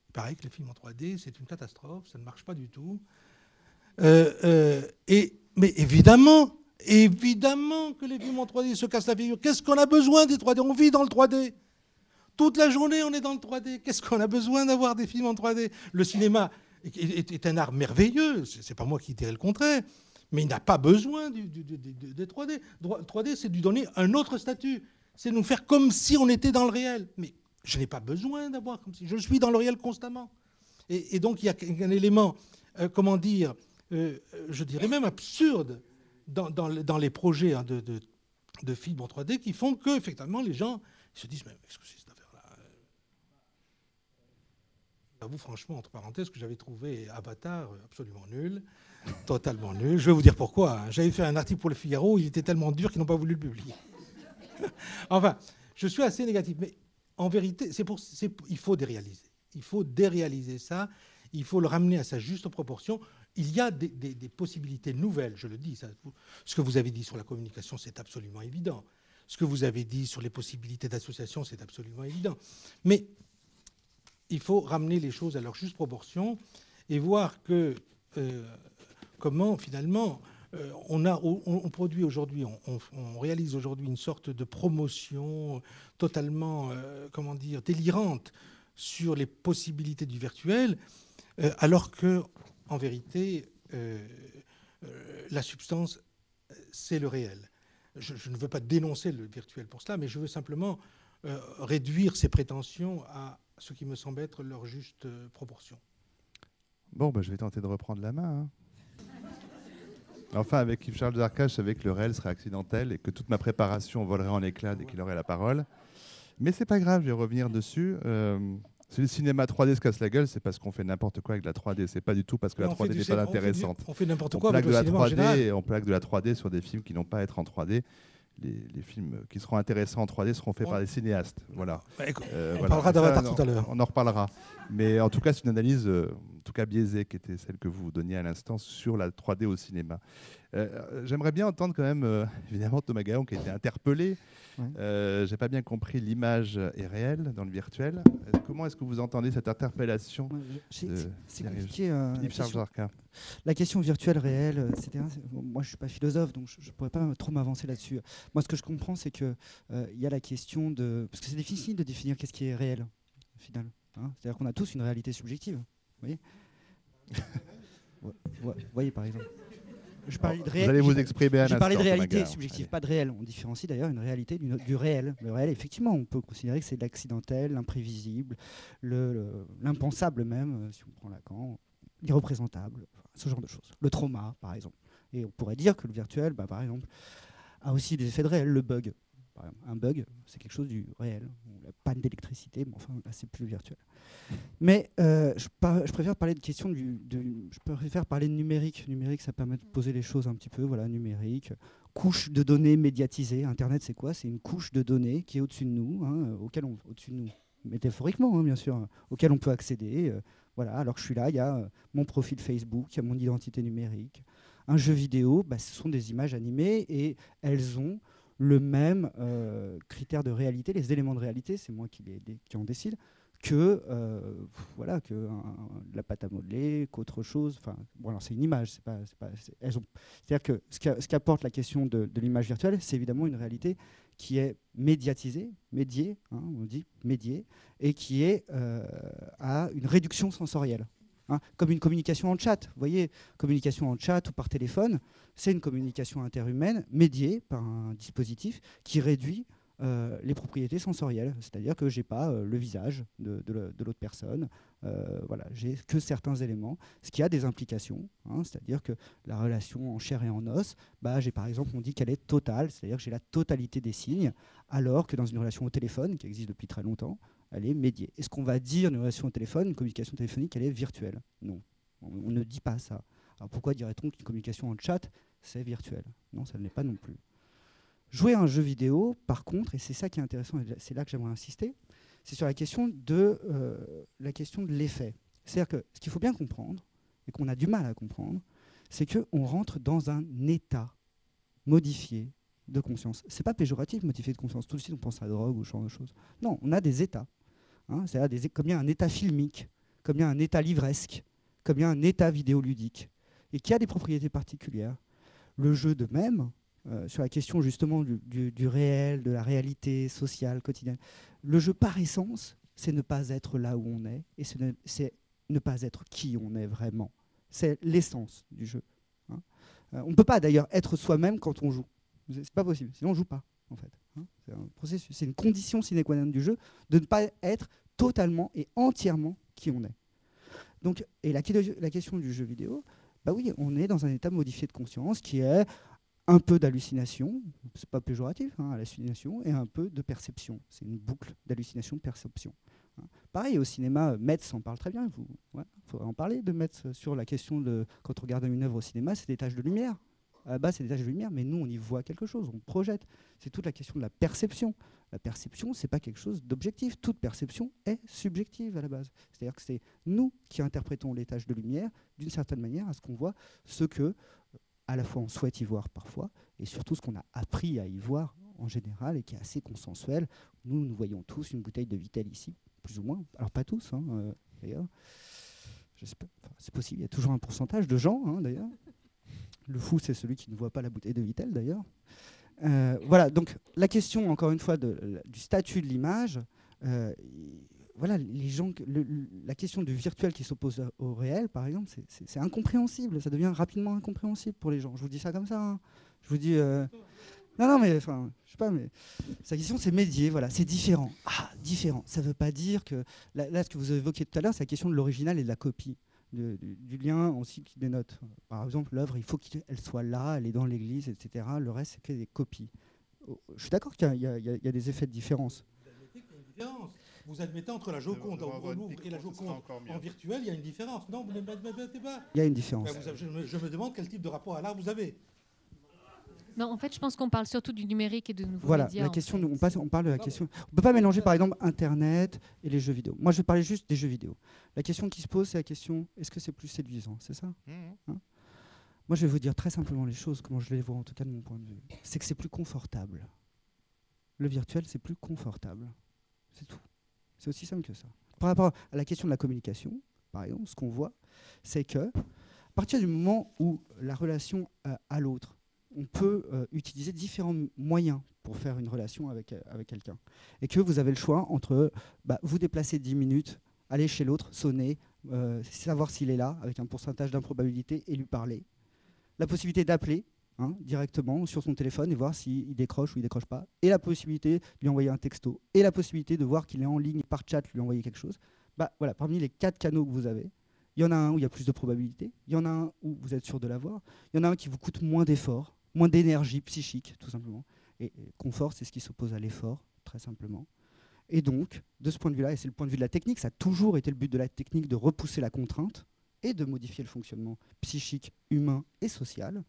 Il paraît que les films en 3D, c'est une catastrophe, ça ne marche pas du tout. Euh, euh, et, mais évidemment, évidemment que les films en 3D se cassent la figure. Qu'est-ce qu'on a besoin des 3D On vit dans le 3D. Toute la journée, on est dans le 3D. Qu'est-ce qu'on a besoin d'avoir des films en 3D Le cinéma, est, un art merveilleux, c'est pas moi qui dirais le contraire, mais il n'a pas besoin des 3D. 3D, c'est lui donner un autre statut, c'est nous faire comme si on était dans le réel. Mais je n'ai pas besoin d'avoir comme si je suis dans le réel constamment. Et, donc il y a un élément, euh, comment dire, euh, je dirais même absurde dans, les projets hein, de, de, de films en 3D qui font que effectivement les gens se disent mais qu'est-ce que c'est J'avoue franchement, entre parenthèses, que j'avais trouvé Avatar absolument nul, totalement nul. Je vais vous dire pourquoi. Hein. J'avais fait un article pour le Figaro, il était tellement dur qu'ils n'ont pas voulu le publier. enfin, je suis assez négatif, mais en vérité, c'est pour, il faut déréaliser. Il faut déréaliser ça, il faut le ramener à sa juste proportion. Il y a des, possibilités nouvelles, je le dis. Ce que vous avez dit sur la communication, c'est absolument évident. Ce que vous avez dit sur les possibilités d'association, c'est absolument évident. Mais il faut ramener les choses à leur juste proportion et voir que euh, comment finalement euh, on, produit aujourd'hui, on, réalise aujourd'hui une sorte de promotion totalement, euh, comment dire, délirante sur les possibilités du virtuel, alors que en vérité la substance c'est le réel. Je, je, ne veux pas dénoncer le virtuel pour cela, mais je veux simplement réduire ses prétentions à ce qui me semble être leur juste euh, proportion. Bon, bah, je vais tenter de reprendre la main. Hein. Enfin, avec Yves Charles Darcage, je savais que le réel serait accidentel et que toute ma préparation volerait en éclats dès qu'il aurait la parole. Mais c'est pas grave, je vais revenir dessus. Euh, si le cinéma 3D se casse la gueule, c'est parce qu'on fait n'importe quoi avec la 3D. C'est pas du tout parce que la 3D n'est pas intéressante. On fait n'importe quoi avec le la 3D, On plaque de la 3D sur des films qui n'ont pas à être en 3D les, films qui seront intéressants en 3D seront faits par des cinéastes. Voilà. Bah, euh, on parlera d'Avatar tout à l'heure. On en reparlera. Mais en tout cas, c'est une analyse, euh, en tout cas biaisée, qui était celle que vous donniez à l'instant sur la 3D au cinéma. Euh, j'aimerais bien entendre quand même, évidemment, Thomas Gaillon qui a été interpellé. Je J'ai pas bien compris, l'image est réelle dans le virtuel. Comment est-ce que vous entendez cette interpellation C'est compliqué. La question virtuelle réelle, etc. Moi, je suis pas philosophe, donc je, ne pourrais pas trop m'avancer là-dessus. Moi, ce que je comprends, c'est que il y a la question de, parce que c'est difficile de définir qu'est-ce qui est réel, au final. Hein. C'est-à-dire qu'on a tous une réalité subjective. Vous voyez Vous voyez, par exemple. Je parlais de Vous allez vous exprimer à Je parlais de réalité subjective, pas de réel. On différencie d'ailleurs une réalité du, réel. Le réel, effectivement, on peut considérer que c'est l'accidentel, l'imprévisible, l'impensable même, euh, si on prend Lacan, l'irreprésentable, ce genre de choses. Le trauma, par exemple. Et on pourrait dire que le virtuel, bah, par exemple, a aussi des effets de réel, le bug, Un bug, c'est quelque chose du réel. Panne d'électricité, mais enfin, là, c'est plus virtuel. Mais euh, je, préfère parler de questions du, je préfère parler de numérique. Numérique, ça permet de poser les choses un petit peu. Voilà, numérique, couche de données médiatisée. Internet, c'est quoi? C'est une couche de données qui est au-dessus de nous, hein, auquel on, au-dessus de nous, métaphoriquement, hein, bien sûr, hein, auquel on peut accéder. Euh, voilà, alors que je suis là, il y a euh, mon profil Facebook, il y a mon identité numérique. Un jeu vidéo, bah, ce sont des images animées et elles ont le même euh, critère de réalité, les éléments de réalité, c'est moi qui, les, qui en décide, que euh, voilà que la pâte à modeler, qu'autre chose. Bon, c'est une image, c'est pas, pas c'est-à-dire que ce qu'apporte la question de, l'image virtuelle, c'est évidemment une réalité qui est médiatisée, médiée, hein, on dit médiée, et qui est euh, à une réduction sensorielle. Hein, comme une communication en chat. Vous voyez, communication en chat ou par téléphone, c'est une communication interhumaine médiée par un dispositif qui réduit euh, les propriétés sensorielles. C'est-à-dire que je n'ai pas euh, le visage de, l'autre personne, euh, voilà, j'ai que certains éléments, ce qui a des implications. Hein, c'est-à-dire que la relation en chair et en os, bah, j'ai par exemple, on dit qu'elle est totale, c'est-à-dire que j'ai la totalité des signes, alors que dans une relation au téléphone, qui existe depuis très longtemps, elle est médiée. Est-ce qu'on va dire une relation au téléphone, une communication téléphonique, elle est virtuelle? Non, on, ne dit pas ça. Alors pourquoi dirait-on qu'une communication en chat, c'est virtuel? Non, ça ne l'est pas non plus. Jouer à un jeu vidéo, par contre, et c'est ça qui est intéressant, et c'est là que j'aimerais insister, c'est sur la question de euh, la question de l'effet. C'est-à-dire que ce qu'il faut bien comprendre, et qu'on a du mal à comprendre, c'est qu'on rentre dans un état modifié de conscience. C'est pas péjoratif, modifié de conscience. Tout de suite, on pense à la drogue ou ce genre de choses. Non, on a des états. Hein, c'est-à-dire comme il y a un état filmique, comme il y a un état livresque, comme il y a un état vidéoludique, et qui a des propriétés particulières. Le jeu de même, euh, sur la question justement du, réel, de la réalité sociale, quotidienne, le jeu par essence, c'est ne pas être là où on est, et c'est ne, pas être qui on est vraiment. C'est l'essence du jeu. Hein. Euh, on ne peut pas d'ailleurs être soi-même quand on joue. C'est pas possible, sinon on joue pas en fait. Hein. c'est une condition sine qua non du jeu de ne pas être totalement et entièrement qui on est. Donc, et la, question du jeu vidéo, bah oui, on est dans un état modifié de conscience qui est un peu d'hallucination, c'est pas péjoratif, hein, hallucination, et un peu de perception. C'est une boucle d'hallucination-perception. Hein. Pareil, au cinéma, Metz en parle très bien. Il faudrait en parler de Metz sur la question de quand on regarde une œuvre au cinéma, c'est des taches de lumière à la base, c'est des taches de lumière, mais nous, on y voit quelque chose, on projette. C'est toute la question de la perception. La perception, c'est pas quelque chose d'objectif. Toute perception est subjective à la base. C'est-à-dire que c'est nous qui interprétons les taches de lumière d'une certaine manière à ce qu'on voit, ce que à la fois on souhaite y voir parfois, et surtout ce qu'on a appris à y voir en général et qui est assez consensuel. Nous, nous voyons tous une bouteille de Vitel ici, plus ou moins. Alors pas tous, hein, euh, d'ailleurs. c'est possible, il y a toujours un pourcentage de gens, hein, d'ailleurs. Le fou, c'est celui qui ne voit pas la bouteille de Vitel, d'ailleurs. Euh, voilà, donc la question, encore une fois, du statut de l'image, euh, voilà, les gens, la question du virtuel qui s'oppose au réel, par exemple, c'est incompréhensible. Ça devient rapidement incompréhensible pour les gens. Je vous dis ça comme ça. Hein. Je vous dis. Euh, non, non, mais enfin, je sais pas, mais sa question, c'est médier, voilà, c'est différent. Ah, différent. Ça ne veut pas dire que. Là, ce que vous évoquiez tout à l'heure, c'est la question de l'original et de la copie du, lien aussi qui dénote. Par exemple, l'œuvre, il faut qu'elle soit là, elle est dans l'église, etc. Le reste, c'est que des copies. Oh, je suis d'accord qu'il y, a des effets de différence. Vous admettez qu'il y a une différence. Vous admettez entre la Joconde en Louvre et la Joconde en virtuel, il y a une différence. Non, vous ne m'admettez pas. Il y a une différence. Ben, je, me, je me demande quel type de rapport à l'art vous avez. Non, en fait, je pense qu'on parle surtout du numérique et de nouveaux voilà, médias. la question, on, passe, on parle de la question. On peut pas mélanger, par exemple, Internet et les jeux vidéo. Moi, je vais parler juste des jeux vidéo. La question qui se pose, c'est la question est-ce que c'est plus séduisant C'est ça? Mmh. hein? Moi, je vais vous dire très simplement les choses, comment je les vois, en tout cas de mon point de vue. C'est que c'est plus confortable. Le virtuel, c'est plus confortable. C'est tout. C'est aussi simple que ça. Par rapport à la question de la communication, par exemple, ce qu'on voit, c'est que à partir du moment où la relation à l'autre on peut euh, utiliser différents moyens pour faire une relation avec, euh, avec quelqu'un. Et que vous avez le choix entre bah, vous déplacer 10 minutes, aller chez l'autre, sonner, euh, savoir s'il est là, avec un pourcentage d'improbabilité, et lui parler. La possibilité d'appeler hein, directement sur son téléphone et voir s'il décroche ou il décroche pas. Et la possibilité de lui envoyer un texto. Et la possibilité de voir qu'il est en ligne par chat, lui envoyer quelque chose. Bah, voilà, parmi les quatre canaux que vous avez, il y en a un où il y a plus de probabilité, il y en a un où vous êtes sûr de l'avoir, il y en a un qui vous coûte moins d'efforts, moins d'énergie psychique, tout simplement. Et, confort, c'est ce qui s'oppose à l'effort, très simplement. Et donc, de ce point de vue-là, et c'est le point de vue de la technique, ça a toujours été le but de la technique de repousser la contrainte et de modifier le fonctionnement psychique, humain et social.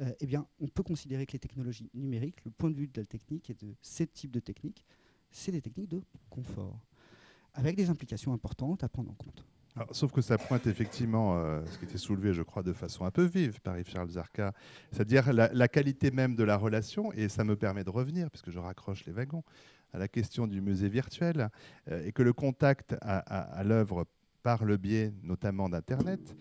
Euh, eh bien, on peut considérer que les technologies numériques, le point de vue de la technique et de ces types de techniques, c'est des techniques de confort, avec des implications importantes à prendre en compte. Sauf que ça pointe effectivement euh, ce qui était soulevé, je crois, de façon un peu vive par Yves-Charles Zarka, c'est-à-dire la, qualité même de la relation, et ça me permet de revenir, puisque je raccroche les wagons, à la question du musée virtuel, euh, et que le contact à, l'œuvre par le biais notamment d'Internet,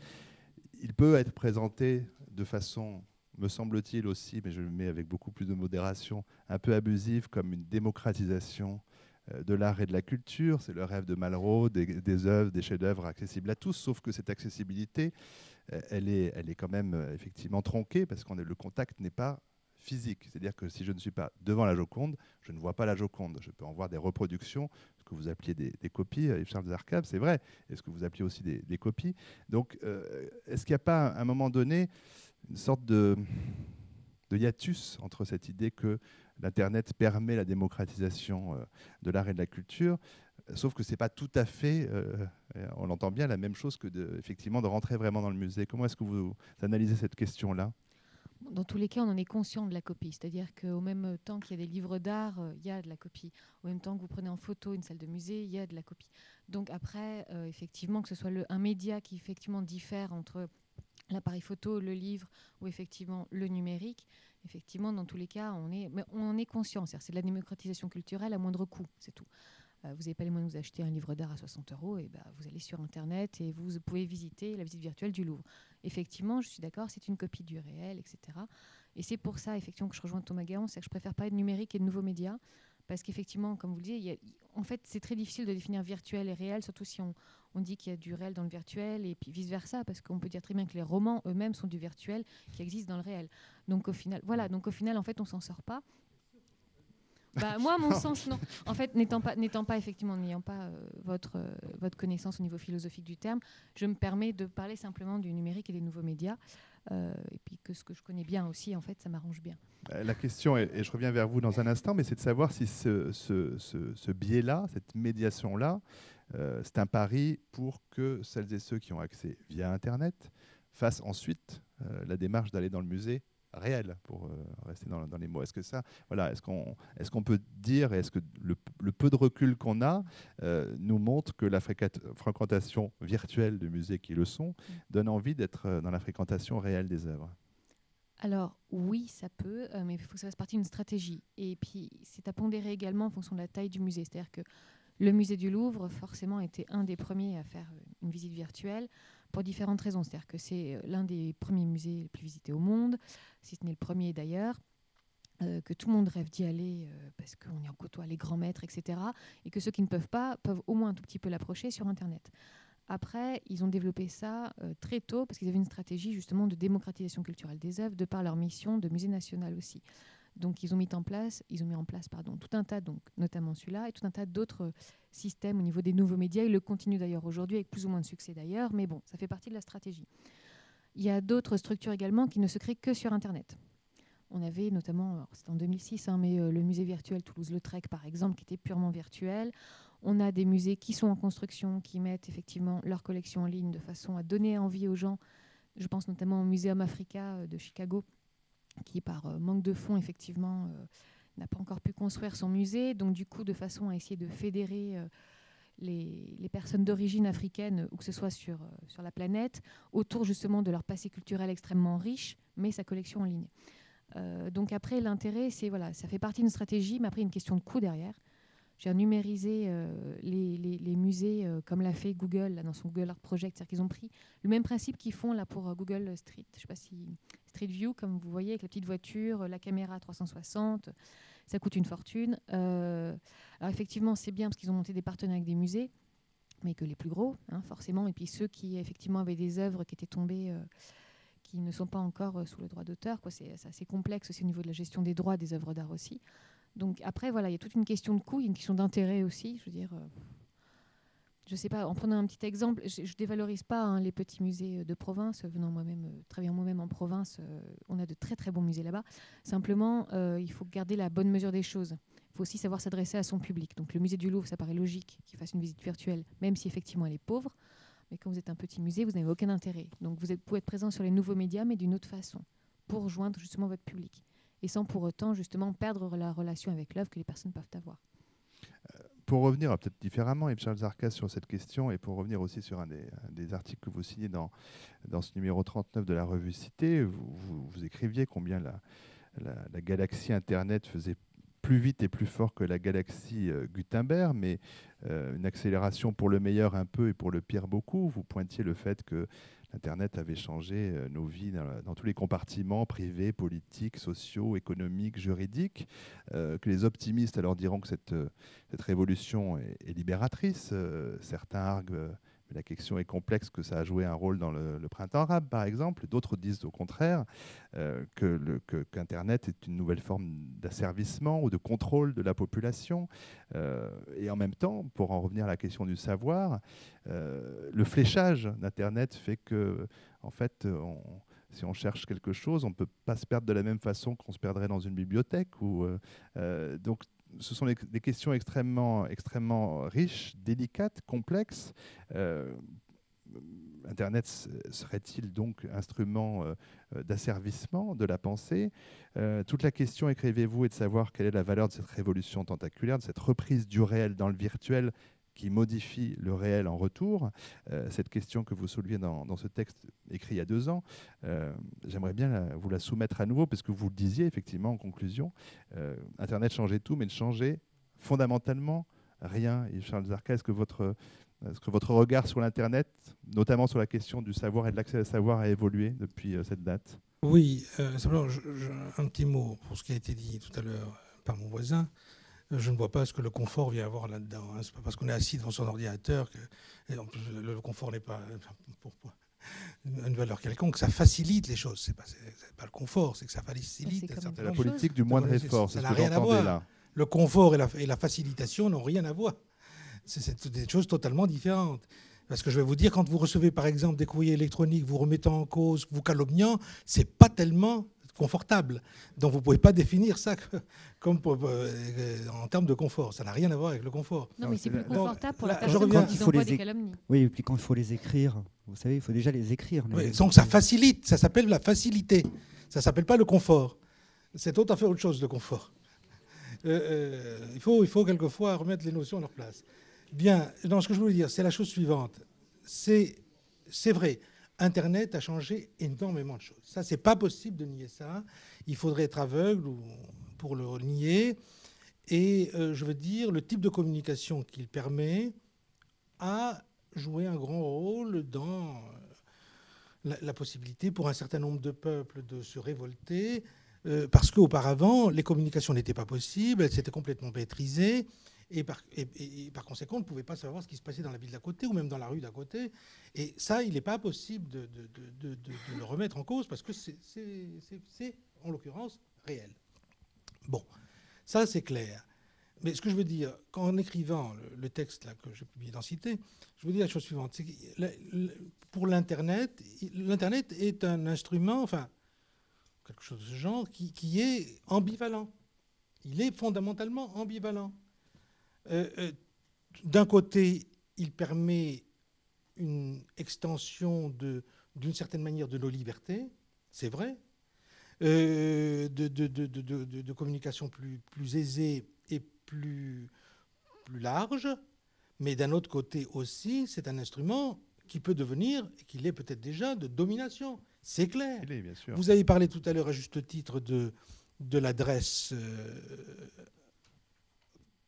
il peut être présenté de façon me semble-t-il aussi, mais je le mets avec beaucoup plus de modération, un peu abusive comme une démocratisation de l'art et de la culture. C'est le rêve de Malraux, des, œuvres, des chefs-d'œuvre accessibles à tous, sauf que cette accessibilité, euh, elle est, elle est quand même euh, effectivement tronquée parce que le contact n'est pas physique. C'est-à-dire que si je ne suis pas devant la Joconde, je ne vois pas la Joconde. Je peux en voir des reproductions, ce que vous appeliez des, copies, Yves-Charles Zarkab, c'est vrai, et ce que vous appeliez aussi des, copies. Donc, est-ce qu'il n'y a pas, à un moment donné, une sorte de, de hiatus entre cette idée que l'Internet permet la démocratisation euh, de l'art et de la culture, sauf que ce n'est pas tout à fait, euh, on l'entend bien, la même chose que de, effectivement de rentrer vraiment dans le musée. Comment est-ce que vous analysez cette question-là? Dans tous les cas, on en est conscient de la copie. C'est-à-dire qu'au même temps qu'il y a des livres d'art, euh, il y a de la copie. Au même temps que vous prenez en photo une salle de musée, il y a de la copie. Donc après, effectivement, que ce soit un média qui effectivement diffère entre l'appareil photo, le livre ou effectivement le numérique, effectivement, dans tous les cas, on est, mais on est conscient. C'est de la démocratisation culturelle à moindre coût, c'est tout. Euh, vous n'avez pas les moyens de vous acheter un livre d'art à 60 euros, et ben, vous allez sur Internet et vous pouvez visiter la visite virtuelle du Louvre. Effectivement, je suis d'accord, c'est une copie du réel, etc. Et c'est pour ça, effectivement, que je rejoins Thomas Gaon, c'est que je préfère parler de numérique et de nouveaux médias, parce qu'effectivement, comme vous le disiez, en fait, c'est très difficile de définir virtuel et réel, surtout si on, on dit qu'il y a du réel dans le virtuel et puis vice-versa, parce qu'on peut dire très bien que les romans eux-mêmes sont du virtuel qui existe dans le réel. Donc au final, voilà, donc au final, en fait, on s'en sort pas. Bah, moi, mon sens, non. En fait, n'étant pas, n'étant pas effectivement, n'ayant pas euh, votre, euh, votre connaissance au niveau philosophique du terme, je me permets de parler simplement du numérique et des nouveaux médias. Euh, et puis que ce que je connais bien aussi, en fait, ça m'arrange bien. La question, et je reviens vers vous dans un instant, mais c'est de savoir si ce, biais-là, cette médiation-là, euh, c'est un pari pour que celles et ceux qui ont accès via Internet fassent ensuite euh, la démarche d'aller dans le musée réel, pour euh, rester dans, les mots. Est-ce que ça, voilà, est-ce qu'on est qu'on peut dire, est-ce que le, peu de recul qu'on a nous montre que la fréquentation virtuelle de musées qui le sont donne envie d'être dans la fréquentation réelle des œuvres? Alors oui, ça peut, mais il faut que ça fasse partie d'une stratégie. Et puis c'est à pondérer également en fonction de la taille du musée. C'est-à-dire que le musée du Louvre, forcément, était un des premiers à faire une visite virtuelle pour différentes raisons. C'est-à-dire que c'est euh, l'un des premiers musées les plus visités au monde, si ce n'est le premier d'ailleurs. Euh, que tout le monde rêve d'y aller euh, parce qu'on y en côtoie les grands maîtres, etc. Et que ceux qui ne peuvent pas peuvent au moins un tout petit peu l'approcher sur Internet. Après, ils ont développé ça très tôt parce qu'ils avaient une stratégie justement de démocratisation culturelle des œuvres de par leur mission de musée national aussi. Donc ils ont mis en place, ils ont mis en place pardon, tout un tas, donc, notamment celui-là, et tout un tas d'autres systèmes au niveau des nouveaux médias. Ils le continuent d'ailleurs aujourd'hui avec plus ou moins de succès d'ailleurs, mais bon, ça fait partie de la stratégie. Il y a d'autres structures également qui ne se créent que sur Internet. On avait notamment, c'était en 2006, hein, mais euh, le musée virtuel Toulouse-Lautrec par exemple, qui était purement virtuel. On a des musées qui sont en construction, qui mettent effectivement leur collection en ligne de façon à donner envie aux gens. Je pense notamment au Muséum Africa euh, de Chicago, qui par euh, manque de fonds, effectivement, euh, n'a pas encore pu construire son musée. Donc du coup, de façon à essayer de fédérer euh, les, personnes d'origine africaine, ou que ce soit sur, sur la planète, autour justement de leur passé culturel extrêmement riche, mais sa collection en ligne. donc après, l'intérêt, c'est voilà, ça fait partie d'une stratégie, mais après une question de coût derrière. J'ai numérisé les, les, musées comme l'a fait Google là, dans son Google Art Project, c'est-à-dire qu'ils ont pris le même principe qu'ils font là pour Google Street. Je sais pas si Street View, comme vous voyez, avec la petite voiture, la caméra 360. Ça coûte une fortune. Euh, alors effectivement, c'est bien parce qu'ils ont monté des partenariats avec des musées, mais que les plus gros, hein, forcément. Et puis ceux qui effectivement avaient des œuvres qui étaient tombées, euh, qui ne sont pas encore euh, sous le droit d'auteur. C'est assez complexe aussi au niveau de la gestion des droits des œuvres d'art aussi. Donc après, voilà, il y a toute une question de coût, une question d'intérêt aussi. Je veux dire, je sais pas, en prenant un petit exemple, je, ne dévalorise pas hein, les petits musées de province, venant moi-même, euh, travaillant moi-même en province, euh, on a de très très bons musées là-bas. Simplement, euh, il faut garder la bonne mesure des choses. Il faut aussi savoir s'adresser à son public. Donc le musée du Louvre, ça paraît logique qu'il fasse une visite virtuelle, même si effectivement elle est pauvre. Mais quand vous êtes un petit musée, vous n'avez aucun intérêt. Donc vous êtes, pouvez être présent sur les nouveaux médias, mais d'une autre façon, pour rejoindre justement votre public. Et sans pour autant justement perdre la relation avec l'œuvre que les personnes peuvent avoir pour revenir peut-être différemment, et Charles Zarkas sur cette question, et pour revenir aussi sur un des, articles que vous signez dans, dans ce numéro 39 de la revue Cité, vous, écriviez combien la, la, galaxie Internet faisait plus vite et plus fort que la galaxie euh, Gutenberg, mais euh, une accélération pour le meilleur un peu et pour le pire beaucoup. Vous pointiez le fait que Internet avait changé euh, nos vies dans, tous les compartiments privés, politiques, sociaux, économiques, juridiques, euh, que les optimistes alors diront que cette, euh, cette révolution est, libératrice. certains arguent la question est complexe, que ça a joué un rôle dans le, printemps arabe, par exemple. D'autres disent au contraire euh, que qu'Internet est une nouvelle forme d'asservissement ou de contrôle de la population. Euh, et en même temps, pour en revenir à la question du savoir, euh, le fléchage d'Internet fait que, en fait, si on cherche quelque chose, on ne peut pas se perdre de la même façon qu'on se perdrait dans une bibliothèque. Donc ce sont des questions extrêmement, extrêmement riches, délicates, complexes. Euh, Internet serait-il donc instrument euh, d'asservissement de la pensée? Euh, Toute la question, écrivez-vous, est de savoir quelle est la valeur de cette révolution tentaculaire, de cette reprise du réel dans le virtuel qui modifie le réel en retour. Euh, cette question que vous souleviez dans, ce texte écrit il y a deux ans, euh, j'aimerais bien vous la soumettre à nouveau, parce que vous le disiez effectivement en conclusion, euh, Internet changeait tout, mais ne changeait fondamentalement rien. Et Charles Zarka, est-ce que votre, est que votre regard sur l'Internet, notamment sur la question du savoir et de l'accès au savoir, a évolué depuis cette date? Oui, simplement un petit mot pour ce qui a été dit tout à l'heure par mon voisin je ne vois pas ce que le confort vient avoir là-dedans. Hein. Ce n'est pas parce qu'on est assis devant son ordinateur que le confort n'est pas une valeur quelconque. Ça facilite les choses. Ce n'est pas, pas, le confort, c'est que ça facilite. C'est la politique du moindre effort. Ça n'a rien à voir. Là. Le confort et la, et la facilitation n'ont rien à voir. C'est des choses totalement différentes. Parce que je vais vous dire, quand vous recevez par exemple des courriers électroniques, vous remettant en cause, vous calomniant, c'est pas tellement confortable. Donc vous ne pouvez pas définir ça comme euh, en termes de confort. Ça n'a rien à voir avec le confort. Non, mais c'est plus confortable pour la personne qui envoie des calomnies. Oui, et puis quand il faut les écrire, vous savez, il faut déjà les écrire. donc ça facilite, ça s'appelle la facilité. Ça ne s'appelle pas le confort. C'est tout à fait autre chose, le confort. Euh, euh, il, faut, il faut quelquefois remettre les notions à leur place. Bien, dans ce que je voulais dire, c'est la chose suivante. C'est vrai, Internet a changé énormément de choses. Ça, c'est pas possible de nier ça. Il faudrait être aveugle pour le nier. Et euh, je veux dire, le type de communication qu'il permet a joué un grand rôle dans euh, la, possibilité pour un certain nombre de peuples de se révolter, euh, parce qu'auparavant, les communications n'étaient pas possibles, elles s'étaient complètement maîtrisées. Et par, conséquent, on ne pouvait pas savoir ce qui se passait dans la ville d'à côté ou même dans la rue d'à côté. Et ça, il n'est pas possible de, le remettre en cause parce que c'est, en l'occurrence, réel. Bon, ça, c'est clair. Mais ce que je veux dire, en écrivant le, texte que j'ai publié dans Cité, je veux dire la chose suivante. Que pour l'Internet, l'Internet est un instrument, enfin, quelque chose de ce genre, qui est ambivalent. Il est fondamentalement ambivalent. Euh, euh, d'un côté, il permet une extension d'une certaine manière de nos libertés, c'est vrai, euh, de, de, communication plus, plus aisée et plus, plus large, mais d'un autre côté aussi, c'est un instrument qui peut devenir, et qui l'est peut-être déjà, de domination. C'est clair. Vous avez parlé tout à l'heure à juste titre de, de l'adresse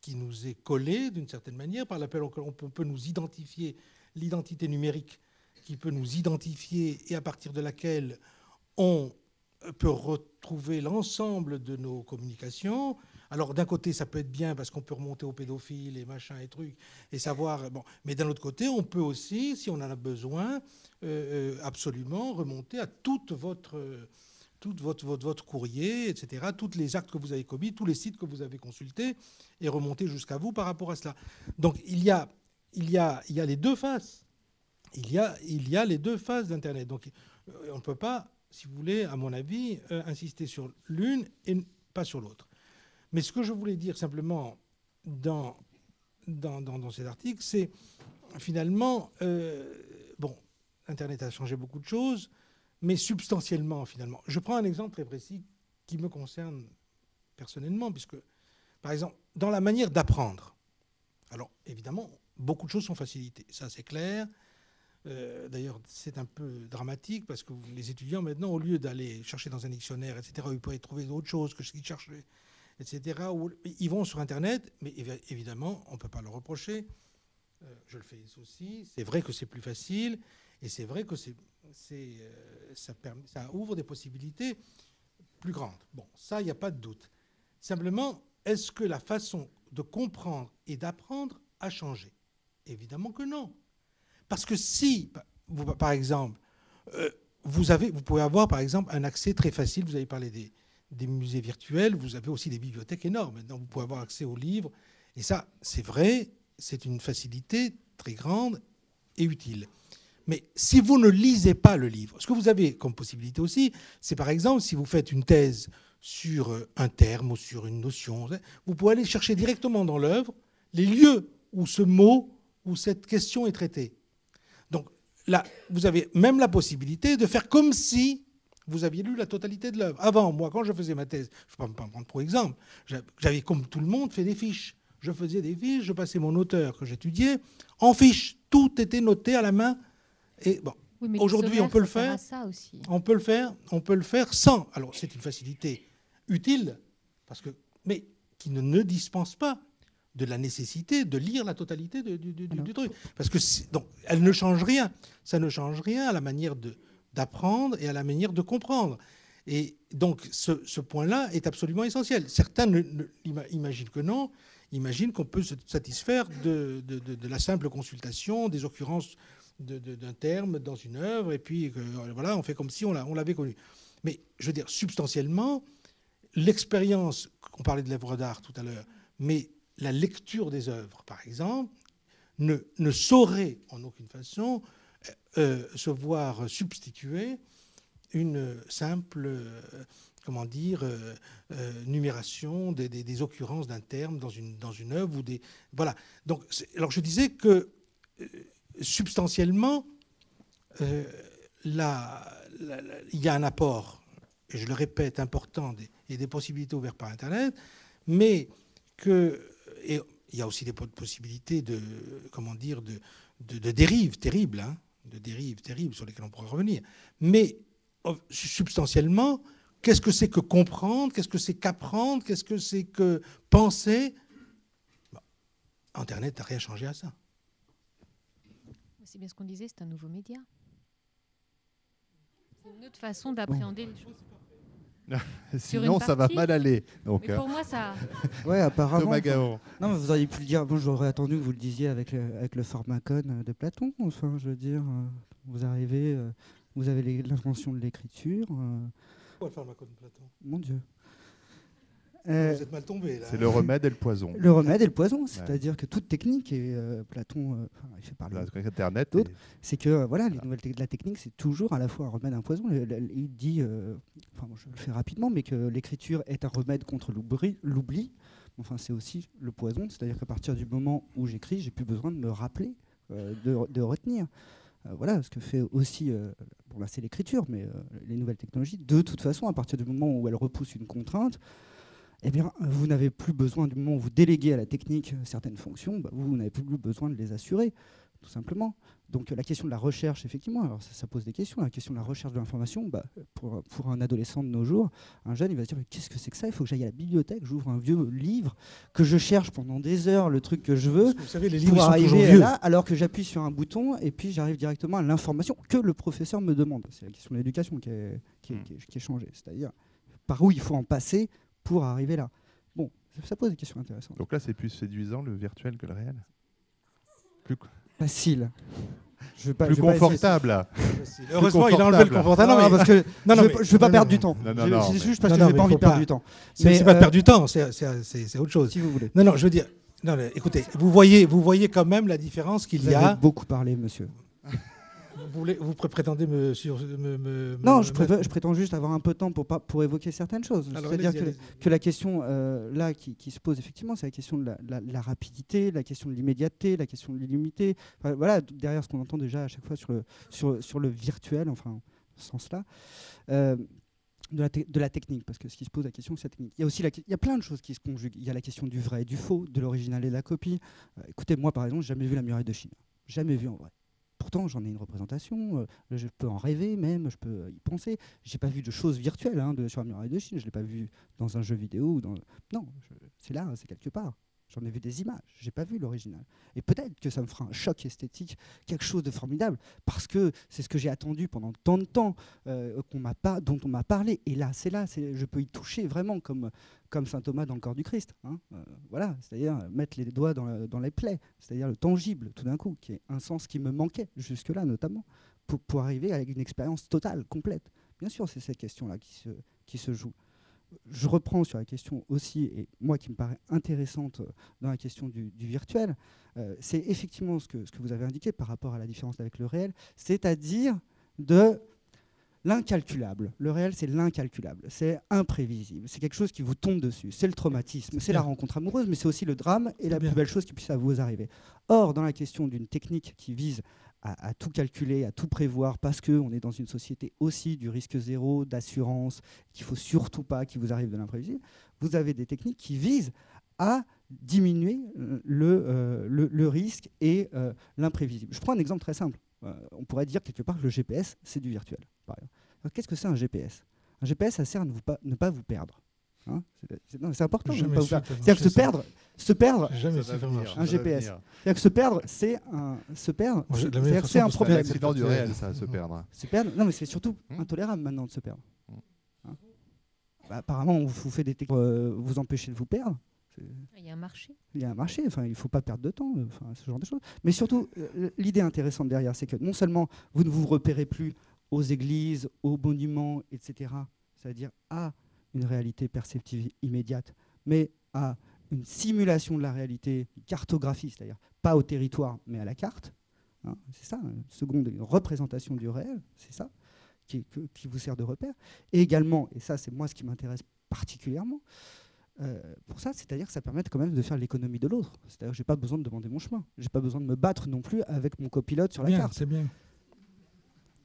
qui nous est collé d'une certaine manière, par laquelle on peut nous identifier, l'identité numérique qui peut nous identifier et à partir de laquelle on peut retrouver l'ensemble de nos communications. Alors d'un côté, ça peut être bien parce qu'on peut remonter aux pédophiles et machin et trucs et savoir. Bon, mais d'un autre côté, on peut aussi, si on en a besoin, euh, euh, absolument remonter à toute votre tout votre, votre, courrier, etc., tous les actes que vous avez commis, tous les sites que vous avez consultés, et remonter jusqu'à vous par rapport à cela. Donc il y a il y a, il y a les deux faces. Il y a, il y a les deux faces d'Internet. Donc, euh, on ne peut pas, si vous voulez, à mon avis, euh, insister sur l'une et pas sur l'autre. Mais ce que je voulais dire simplement dans, dans, dans, cet article, c'est finalement, euh, bon, Internet a changé beaucoup de choses, mais substantiellement, finalement. Je prends un exemple très précis qui me concerne personnellement, puisque, par exemple, dans la manière d'apprendre, alors évidemment, beaucoup de choses sont facilitées, ça c'est clair. Euh, d'ailleurs, c'est un peu dramatique parce que les étudiants, maintenant, au lieu d'aller chercher dans un dictionnaire, etc., ils pourraient trouver d'autres choses que ce qu'ils cherchaient, etc., ils vont sur Internet, mais évidemment, on ne peut pas le reprocher. Euh, je le fais aussi. C'est vrai que c'est plus facile et c'est vrai que c'est, euh, ça, ouvre des possibilités plus grandes. Bon, ça, il n'y a pas de doute. Simplement, est-ce que la façon de comprendre et d'apprendre a changé? Évidemment que non. Parce que si, par exemple, euh, vous, pouvez avoir, par exemple, un accès très facile, vous avez parlé des, musées virtuels, vous avez aussi des bibliothèques énormes. Maintenant, vous pouvez avoir accès aux livres. Et ça, c'est vrai, c'est une facilité très grande et utile. Mais si vous ne lisez pas le livre, ce que vous avez comme possibilité aussi, c'est par exemple si vous faites une thèse sur euh, un terme ou sur une notion, vous pouvez aller chercher directement dans l'œuvre les lieux où ce mot ou cette question est traitée. Donc là, vous avez même la possibilité de faire comme si vous aviez lu la totalité de l'œuvre. Avant, moi, quand je faisais ma thèse, je ne vais pas me prendre pour exemple, j'avais comme tout le monde fait des fiches. Je faisais des fiches, je passais mon auteur que j'étudiais en fiches. Tout était noté à la main. Et bon, aujourd'hui, on peut le faire. On peut le faire. On peut le faire sans. Alors, c'est une facilité utile, parce que, mais qui ne, ne dispense pas de la nécessité de lire la totalité du, truc. Parce que donc, elle ne change rien. Ça ne change rien à la manière d'apprendre et à la manière de comprendre. Et donc, ce, point-là est absolument essentiel. Certains imaginent que non, imaginent qu'on peut se satisfaire de, la simple consultation des occurrences d'un terme dans une œuvre, et puis voilà, on fait comme si on l'avait connu. Mais je veux dire, substantiellement, l'expérience, on parlait de l'œuvre d'art tout à l'heure, mais la lecture des œuvres, par exemple, ne, saurait en aucune façon euh, euh, se voir substituer une simple, euh, comment dire, numération des, occurrences d'un terme dans une, dans une œuvre ou des voilà. Donc, alors je disais que substantiellement, il y a un apport, et je le répète, important et des possibilités ouvertes par Internet, mais que il y a aussi des possibilités de, comment dire, de, dérives terribles, hein, de dérives terribles sur lesquelles on pourra revenir. Mais oh, substantiellement, qu'est-ce que c'est que comprendre Qu'est-ce que c'est qu'apprendre Qu'est-ce que c'est que penser? Internet n'a rien changé à ça. C'est bien ce qu'on disait, c'est un nouveau média. C'est une autre façon d'appréhender les choses. Sinon, ça va mal aller. Donc, pour moi, ça. ouais, apparemment. non, vous auriez pu le dire. Bon, j'aurais attendu que vous le disiez avec le, avec le pharmacone de Platon. Enfin, je veux dire, euh, vous arrivez, euh, vous avez l'invention de l'écriture. Euh. Pourquoi le pharmacone de Platon? Mon Dieu. Euh, Vous êtes mal tombé là. C'est le remède et le poison. Le remède et le poison, c'est-à-dire que toute technique, et euh, Platon euh, il fait parler Internet, c'est que voilà, les nouvelles la technique, c'est toujours à la fois un remède et un poison. Il dit, enfin, je le fais rapidement, mais que l'écriture est un remède contre l'oubli. Enfin, c'est aussi le poison, c'est-à-dire qu'à partir du moment où j'écris, j'ai plus besoin de me rappeler, de, de, retenir. voilà ce que fait aussi, bon là c'est l'écriture, mais les nouvelles technologies, de toute façon, à partir du moment où elles repoussent une contrainte, eh bien, vous n'avez plus besoin, du moment où vous déléguez à la technique certaines fonctions, bah, vous, n'avez plus besoin de les assurer, tout simplement. Donc la question de la recherche, effectivement, alors ça, pose des questions. La question de la recherche de l'information, bah, pour, pour, un adolescent de nos jours, un jeune, il va se dire qu'est-ce que c'est que ça? Il faut que j'aille à la bibliothèque, j'ouvre un vieux livre, que je cherche pendant des heures le truc que je veux, vous savez, les livres pour arriver là, alors que j'appuie sur un bouton et puis j'arrive directement à l'information que le professeur me demande. C'est la question de l'éducation qui est, qui, est, hmm. qui est changée, c'est-à-dire par où il faut en passer pour arriver là. Bon, ça pose des questions intéressantes. Donc là, c'est plus séduisant le virtuel que le réel? Plus facile. Je pas, plus confortable. Heureusement, il a enlevé le confortable. Non, parce que je ne veux pas perdre du temps. C'est juste parce que je n'ai pas envie de perdre du temps. Mais c'est pas de euh, perdre du temps, c'est autre chose. Si vous voulez. Non, non, je veux dire, Non, écoutez, vous voyez, vous voyez quand même la différence qu'il y a. Vous avez beaucoup parlé, monsieur. Vous, vous prétendez me, sur, me, Non, je, prétends juste avoir un peu de temps pour, pour évoquer certaines choses. C'est-à-dire que, la question euh, là qui, se pose effectivement, c'est la question de la, rapidité, la question de l'immédiateté, la question de l'illimité. voilà, derrière ce qu'on entend déjà à chaque fois sur le, sur, sur le virtuel, enfin, ce sens-là. Euh, de la, de la, technique, parce que ce qui se pose la question, c'est la technique. Il y a aussi la, il y a plein de choses qui se conjuguent. Il y a la question du vrai et du faux, de l'original et de la copie. Euh, écoutez, moi, par exemple, j'ai jamais vu la muraille de Chine. Jamais vu en vrai. Pourtant, j'en ai une représentation, euh, je peux en rêver même, je peux y penser. J'ai pas vu de choses virtuelles hein, de, sur de Chine, je l'ai pas vu dans un jeu vidéo. Non, c'est là, c'est quelque part. J'en ai vu des images, j'ai pas vu l'original. Et peut-être que ça me fera un choc esthétique, quelque chose de formidable, parce que c'est ce que j'ai attendu pendant tant de temps, euh, dont on m'a parlé. Et là, c'est là, je peux y toucher vraiment comme, saint Thomas dans le corps du Christ. Hein. Euh, voilà, c'est-à-dire mettre les doigts dans, les plaies, c'est-à-dire le tangible tout d'un coup, qui est un sens qui me manquait jusque-là notamment, pour, pour arriver avec une expérience totale, complète. Bien sûr, c'est cette question-là qui se, qui se joue je reprends sur la question aussi, et moi qui me paraît intéressante dans la question du, virtuel, euh, c'est effectivement ce que, ce que vous avez indiqué par rapport à la différence avec le réel, c'est-à-dire de l'incalculable. Le réel, c'est l'incalculable, c'est imprévisible, c'est quelque chose qui vous tombe dessus, c'est le traumatisme, c'est la rencontre amoureuse, mais c'est aussi le drame et la plus belle chose qui puisse vous arriver. Or, dans la question d'une technique qui vise à, tout calculer, à tout prévoir, parce qu'on est dans une société aussi du risque zéro, d'assurance, qu'il ne faut surtout pas qu'il vous arrive de l'imprévisible, vous avez des techniques qui visent à diminuer euh, euh, le, le, risque et euh, l'imprévisible. Je prends un exemple très simple. on pourrait dire quelque part que le GPS, c'est du virtuel. Qu'est-ce que c'est un GPS Un GPS, ça sert à ne pas vous perdre. Hein, c'est important. C'est-à-dire que se perdre, se perdre, un GPS. C'est-à-dire que se perdre, c'est un, se perdre, c'est un problème. C'est du réel, ça, se perdre. Se perdre, non, mais c'est surtout hmm. intolérable maintenant de se perdre. Hmm. Hein bah, apparemment, on vous fait des techniques pour euh, vous empêcher de vous perdre. Il y a un marché. Il y a un marché. Enfin, il ne faut pas perdre de temps. Enfin, ce genre de choses. Mais surtout, euh, l'idée intéressante derrière, c'est que non seulement vous ne vous repérez plus aux églises, aux monuments, etc. C'est-à-dire à une réalité perceptive immédiate, mais à une simulation de la réalité, une cartographie, c'est-à-dire pas au territoire, mais à la carte. Hein, c'est ça, une seconde une représentation du réel, c'est ça, qui, qui, vous sert de repère. Et également, et ça c'est moi ce qui m'intéresse particulièrement, euh, pour ça, c'est-à-dire que ça permet quand même de faire l'économie de l'autre. C'est-à-dire que j'ai pas besoin de demander mon chemin. J'ai pas besoin de me battre non plus avec mon copilote sur la carte. C'est bien.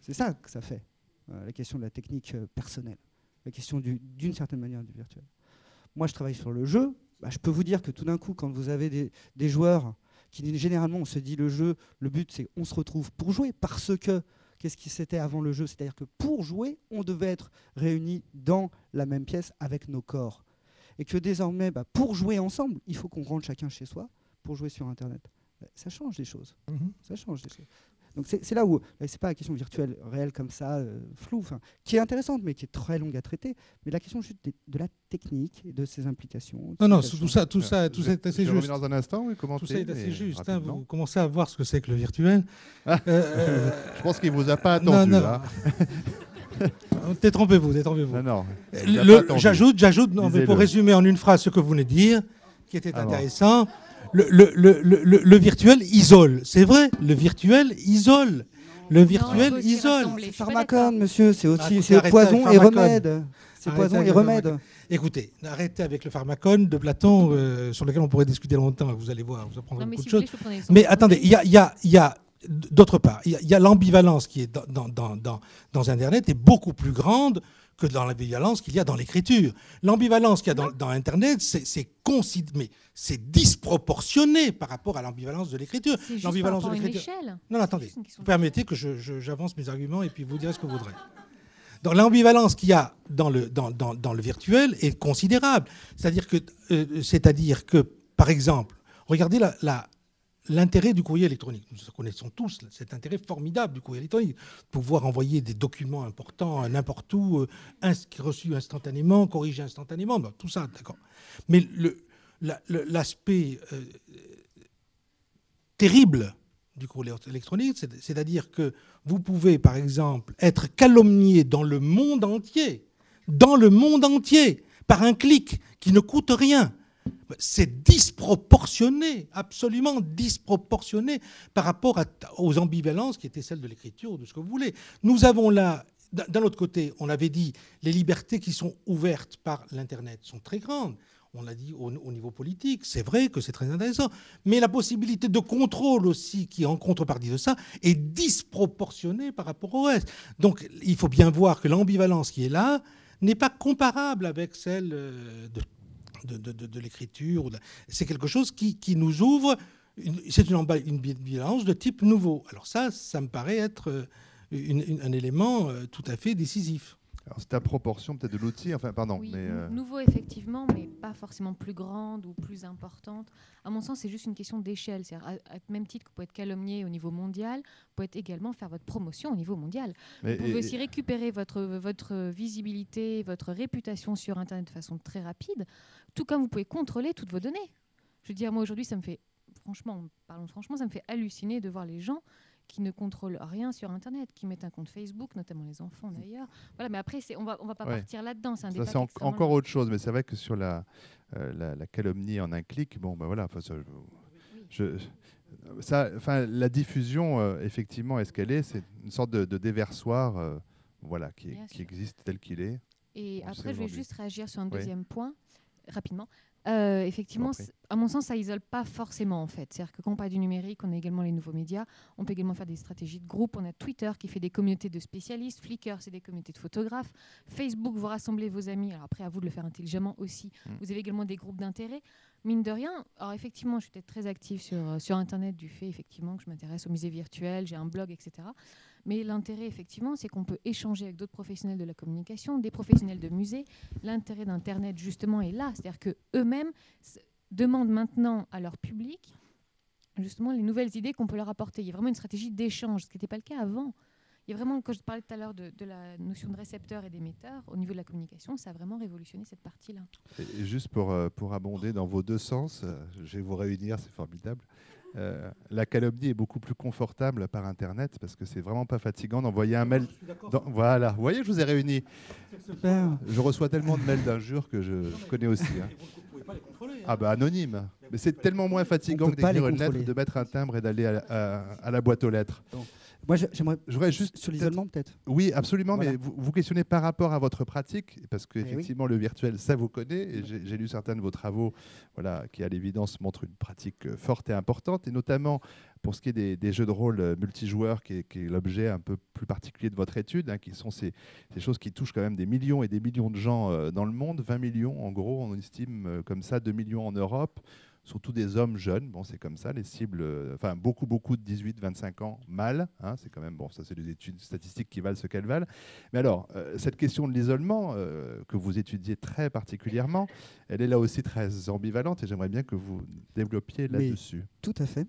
C'est ça que ça fait, euh, la question de la technique euh, personnelle la question d'une certaine manière du virtuel. Moi, je travaille sur le jeu. Bah, je peux vous dire que tout d'un coup, quand vous avez des, joueurs qui généralement, on se dit le jeu, le but c'est on se retrouve pour jouer parce que qu'est-ce qui c'était avant le jeu? C'est-à-dire que pour jouer, on devait être réunis dans la même pièce avec nos corps. Et que désormais, bah, pour jouer ensemble, il faut qu'on rentre chacun chez soi pour jouer sur Internet. Ça change des choses. Mm-hmm. Ça change des choses. Donc c'est là où c'est pas la question virtuelle réelle comme ça, euh, floue, qui est intéressante mais qui est très longue à traiter. Mais la question juste de, la technique et de ses implications. Non non, tout ça, tout ça, tout ça est assez juste. dans un instant, oui, Tout ça est assez juste. Hein, vous commencez à voir ce que c'est que le virtuel. Euh, euh, Je pense qu'il vous a pas attendu. Non, non. détrompez-vous, détrompez-vous. Non, non. J'ajoute, j'ajoute, pour résumer en une phrase ce que vous venez de dire, qui était intéressant le, le, le, le, virtuel isole. C'est vrai, le virtuel isole. Le virtuel isole. C'est pharmacone, monsieur. C'est aussi ah, c'est poison et remède. C'est poison et remède. Écoutez, arrêtez avec le pharmacone de Platon, euh, sur lequel on pourrait discuter longtemps. Vous allez voir, vous apprendrez beaucoup de choses. mais attendez, il y a, y a, y a d'autre part, il y a, l'ambivalence qui est dans, dans, dans, dans, Internet est beaucoup plus grande que dans l'ambivalence qu'il y a dans l'écriture. L'ambivalence qu'il y a dans, Internet, c'est c'est disproportionné par rapport à l'ambivalence de l'écriture. L'ambivalence de l'écriture. Non, attendez. Vous permettez que j'avance mes arguments et puis vous direz ce que vous voudrez. Donc l'ambivalence qu'il y a dans le, dans, dans, dans le virtuel est considérable. C'est-à-dire que, euh, c'est-à-dire que, par exemple, regardez la, la, l'intérêt du courrier électronique. Nous connaissons tous cet intérêt formidable du courrier électronique. Pouvoir envoyer des documents importants n'importe où, euh, reçus instantanément, corrigés instantanément, tout ça, d'accord. Mais l'aspect euh, terrible du courrier électronique, c'est-à-dire que vous pouvez, par exemple, être calomnié dans le monde entier, dans le monde entier, par un clic qui ne coûte rien, c'est disproportionné, absolument disproportionné par rapport aux ambivalences qui étaient celles de l'écriture ou de ce que vous voulez. Nous avons là, d'un autre côté, on avait dit, les libertés qui sont ouvertes par l'Internet sont très grandes. On l'a dit au, niveau politique, c'est vrai que c'est très intéressant, mais la possibilité de contrôle aussi, qui en contrepartie de ça, est disproportionnée par rapport au reste. Donc il faut bien voir que l'ambivalence qui est là n'est pas comparable avec celle euh, de de, l'écriture. C'est quelque chose qui, nous ouvre, c'est une, une de type nouveau. Alors ça, ça me paraît être euh, un élément euh, tout à fait décisif. C'est à proportion peut-être de l'outil, enfin pardon. Oui, mais euh, Nouveau effectivement, mais pas forcément plus grande ou plus importante. À mon sens, c'est juste une question d'échelle. C'est à, même titre que vous pouvez être calomnié au niveau mondial, vous pouvez également faire votre promotion au niveau mondial. vous pouvez aussi récupérer votre, votre visibilité, votre réputation sur Internet de façon très rapide, tout comme vous pouvez contrôler toutes vos données. Je veux dire, moi aujourd'hui, ça me fait, franchement, parlons franchement, ça me fait halluciner de voir les gens qui ne contrôlent rien sur Internet, qui mettent un compte Facebook, notamment les enfants d'ailleurs. Voilà, mais après, on va, on va pas partir là-dedans. C'est ça, c'est encore autre chose, mais c'est vrai que sur la, euh, la, calomnie en un clic, bon, ben voilà, ça, je, ça, enfin, la diffusion, euh, effectivement, est ce qu'elle est, c'est une sorte de, déversoir, euh, voilà, qui, qui existe tel qu'il est. Et après, je vais juste réagir sur un deuxième point rapidement. Euh, effectivement, à mon sens, ça isole pas forcément en fait. C'est-à-dire que quand on parle du numérique, on a également les nouveaux médias. On peut également faire des stratégies de groupe. On a Twitter qui fait des communautés de spécialistes. Flickr, c'est des communautés de photographes. Facebook, vous rassemblez vos amis. Alors après, à vous de le faire intelligemment aussi. Mm. Vous avez également des groupes d'intérêt. Mine de rien, alors effectivement, je suis peut-être très active sur, euh, sur Internet du fait effectivement que je m'intéresse aux musées virtuels, j'ai un blog, etc. Mais l'intérêt, effectivement, c'est qu'on peut échanger avec d'autres professionnels de la communication, des professionnels de musée. L'intérêt d'Internet, justement, est là. C'est-à-dire qu'eux-mêmes demandent maintenant à leur public, justement, les nouvelles idées qu'on peut leur apporter. Il y a vraiment une stratégie d'échange, ce qui n'était pas le cas avant. Il y a vraiment, quand je parlais tout à l'heure de, la notion de récepteur et d'émetteur, au niveau de la communication, ça a vraiment révolutionné cette partie-là. Juste pour, euh, pour abonder dans vos deux sens, euh, je vais vous réunir, c'est formidable. Euh, la calomnie est beaucoup plus confortable par Internet parce que c'est vraiment pas fatigant d'envoyer un mail. voilà, vous voyez, je vous ai réunis. Je reçois tellement de mails d'injures que je connais aussi. Hein. Ah bah anonyme. Mais c'est tellement moins fatigant que d'écrire une lettre, de mettre un timbre et d'aller à, la boîte aux lettres. Moi, j'aimerais juste sur l'isolement peut-être. Oui, absolument. Mais vous, vous, questionnez par rapport à votre pratique, parce qu'effectivement, le virtuel, ça vous connaît. Et j'ai lu certains de vos travaux, voilà, qui à l'évidence montrent une pratique euh, forte et importante, et notamment pour ce qui est des, jeux de rôle euh, multijoueurs, qui est, l'objet un peu plus particulier de votre étude, hein, qui sont ces, choses qui touchent quand même des millions et des millions de gens euh, dans le monde, 20 millions en gros, on estime comme ça, 2 millions en Europe surtout des hommes jeunes. Bon, c'est comme ça, les cibles, euh, enfin beaucoup, beaucoup de 18-25 ans, mal. Hein, c'est quand même, bon, ça c'est des études statistiques qui valent ce qu'elles valent. Mais alors, euh, cette question de l'isolement, euh, que vous étudiez très particulièrement, elle est là aussi très ambivalente et j'aimerais bien que vous développiez là-dessus. Tout à fait.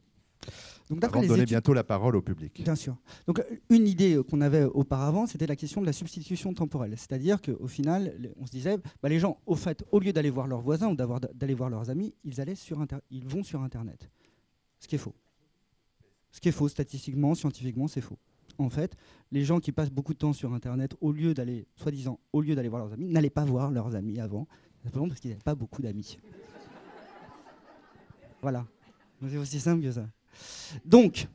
Donc, Avant de donner bientôt la parole au public. Bien sûr. Donc, une idée qu'on avait auparavant, c'était la question de la substitution temporelle. C'est-à-dire qu'au final, on se disait, bah, les gens, au fait, au lieu d'aller voir leurs voisins ou d'aller voir leurs amis, ils, allaient sur ils vont sur Internet. Ce qui est faux. Ce qui est faux, statistiquement, scientifiquement, c'est faux. En fait, les gens qui passent beaucoup de temps sur Internet, au lieu d'aller, soi-disant, au lieu d'aller voir leurs amis, n'allaient pas voir leurs amis avant, simplement parce qu'ils n'avaient pas beaucoup d'amis. voilà. C'est aussi simple que ça. Donc,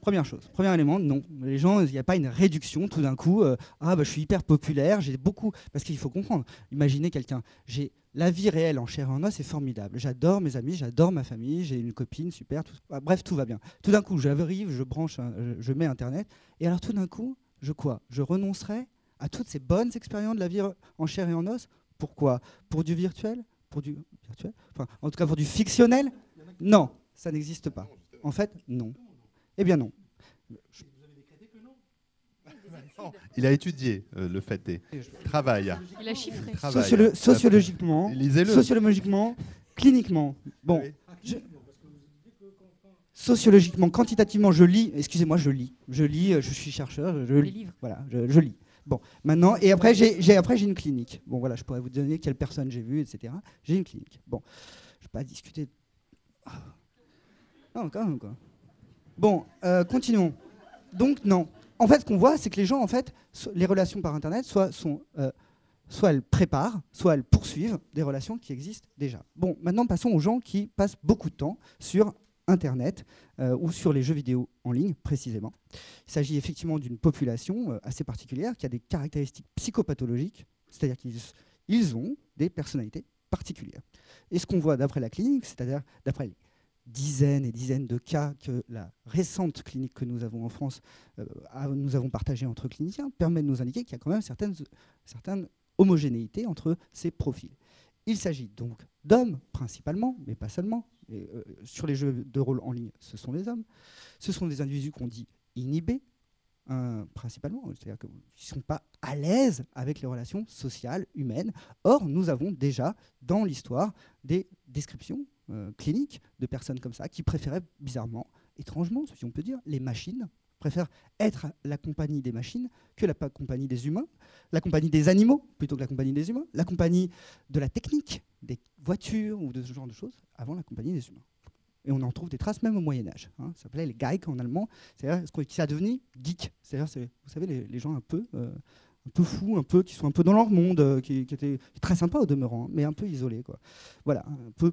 première chose, premier élément, non. Les gens, il n'y a pas une réduction tout d'un coup. Euh, ah, bah, je suis hyper populaire, j'ai beaucoup. Parce qu'il faut comprendre. Imaginez quelqu'un. J'ai la vie réelle en chair et en os est formidable. J'adore mes amis, j'adore ma famille, j'ai une copine, super. Ah, bref, tout va bien. Tout d'un coup, j'arrive, je branche, je, mets Internet. Et alors, tout d'un coup, je quoi Je renoncerai à toutes ces bonnes expériences de la vie en chair et en os? Pourquoi? Pour du virtuel? Pour du virtuel? Enfin, en tout cas, pour du fictionnel? Non, ça n'existe pas. En fait, non. Eh bien non. Il a étudié euh, le fait et travail. Il a chiffré. sociologiquement, sociologiquement, cliniquement. Bon, sociologiquement, quantitativement, je lis. Excusez-moi, je lis. Je lis. Euh, je suis chercheur. Je lis. Voilà, je, lis. Bon, maintenant et après j'ai après j'ai une clinique. Bon voilà, je pourrais vous donner quelle personne j'ai vue, etc. J'ai une clinique. Bon, je vais pas discuter. Non, quand même, quoi. Bon, euh, continuons. Donc, non. En fait, ce qu'on voit, c'est que les gens, en fait, les relations par Internet euh, soit elles préparent, soit elles poursuivent des relations qui existent déjà. Bon, maintenant passons aux gens qui passent beaucoup de temps sur Internet euh, ou sur les jeux vidéo en ligne précisément. Il s'agit effectivement d'une population assez particulière qui a des caractéristiques psychopathologiques, c'est-à-dire qu'ils ont des personnalités particulières. Et ce qu'on voit d'après la clinique, c'est-à-dire d'après dizaines et dizaines de cas que la récente clinique que nous avons en France, euh, nous avons partagé entre cliniciens, permet de nous indiquer qu'il y a quand même certaines, certaines homogénéités entre ces profils. Il s'agit donc d'hommes principalement, mais pas seulement. Euh, sur les jeux de rôle en ligne, ce sont les hommes. Ce sont des individus qu'on dit inhibés, hein, principalement, c'est-à-dire qu'ils ne sont pas à l'aise avec les relations sociales, humaines. Or, nous avons déjà dans l'histoire des descriptions euh, cliniques de personnes comme ça qui préféraient bizarrement, étrangement, si on peut dire, les machines préfère être la compagnie des machines que la compagnie des humains, la compagnie des animaux plutôt que la compagnie des humains, la compagnie de la technique, des voitures ou de ce genre de choses, avant la compagnie des humains. Et on en trouve des traces même au Moyen Âge. Hein. Ça s'appelait les Geik en allemand, c'est-à-dire ce qui a devenu geek. C'est-à-dire, vous savez, les, gens un peu, euh, un peu fous, un peu qui sont un peu dans leur monde, euh, qui, étaient très sympas au demeurant, hein, mais un peu isolés. Voilà, un peu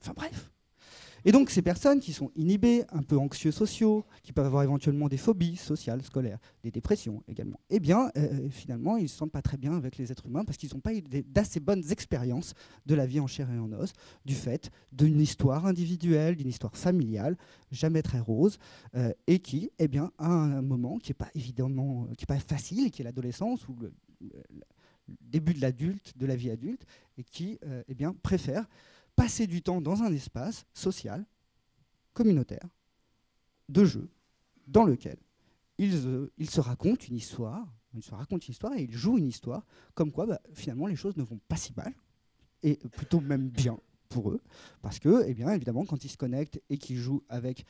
Enfin bref, et donc ces personnes qui sont inhibées, un peu anxieux sociaux, qui peuvent avoir éventuellement des phobies sociales, scolaires, des dépressions également, eh bien euh, finalement ils ne se sentent pas très bien avec les êtres humains parce qu'ils n'ont pas eu d'assez bonnes expériences de la vie en chair et en os, du fait d'une histoire individuelle, d'une histoire familiale, jamais très rose, euh, et qui, eh bien, à un moment qui n'est pas évidemment, qui est pas facile, qui est l'adolescence ou le, début de l'adulte, de la vie adulte, et qui, euh, eh bien, préfère passer du temps dans un espace social, communautaire, de jeu, dans lequel ils, euh, se racontent une histoire, ils se racontent une histoire et ils jouent une histoire, comme quoi bah, finalement les choses ne vont pas si mal, et plutôt même bien pour eux, parce que, eh bien, évidemment, quand ils se connectent et qu'ils jouent avec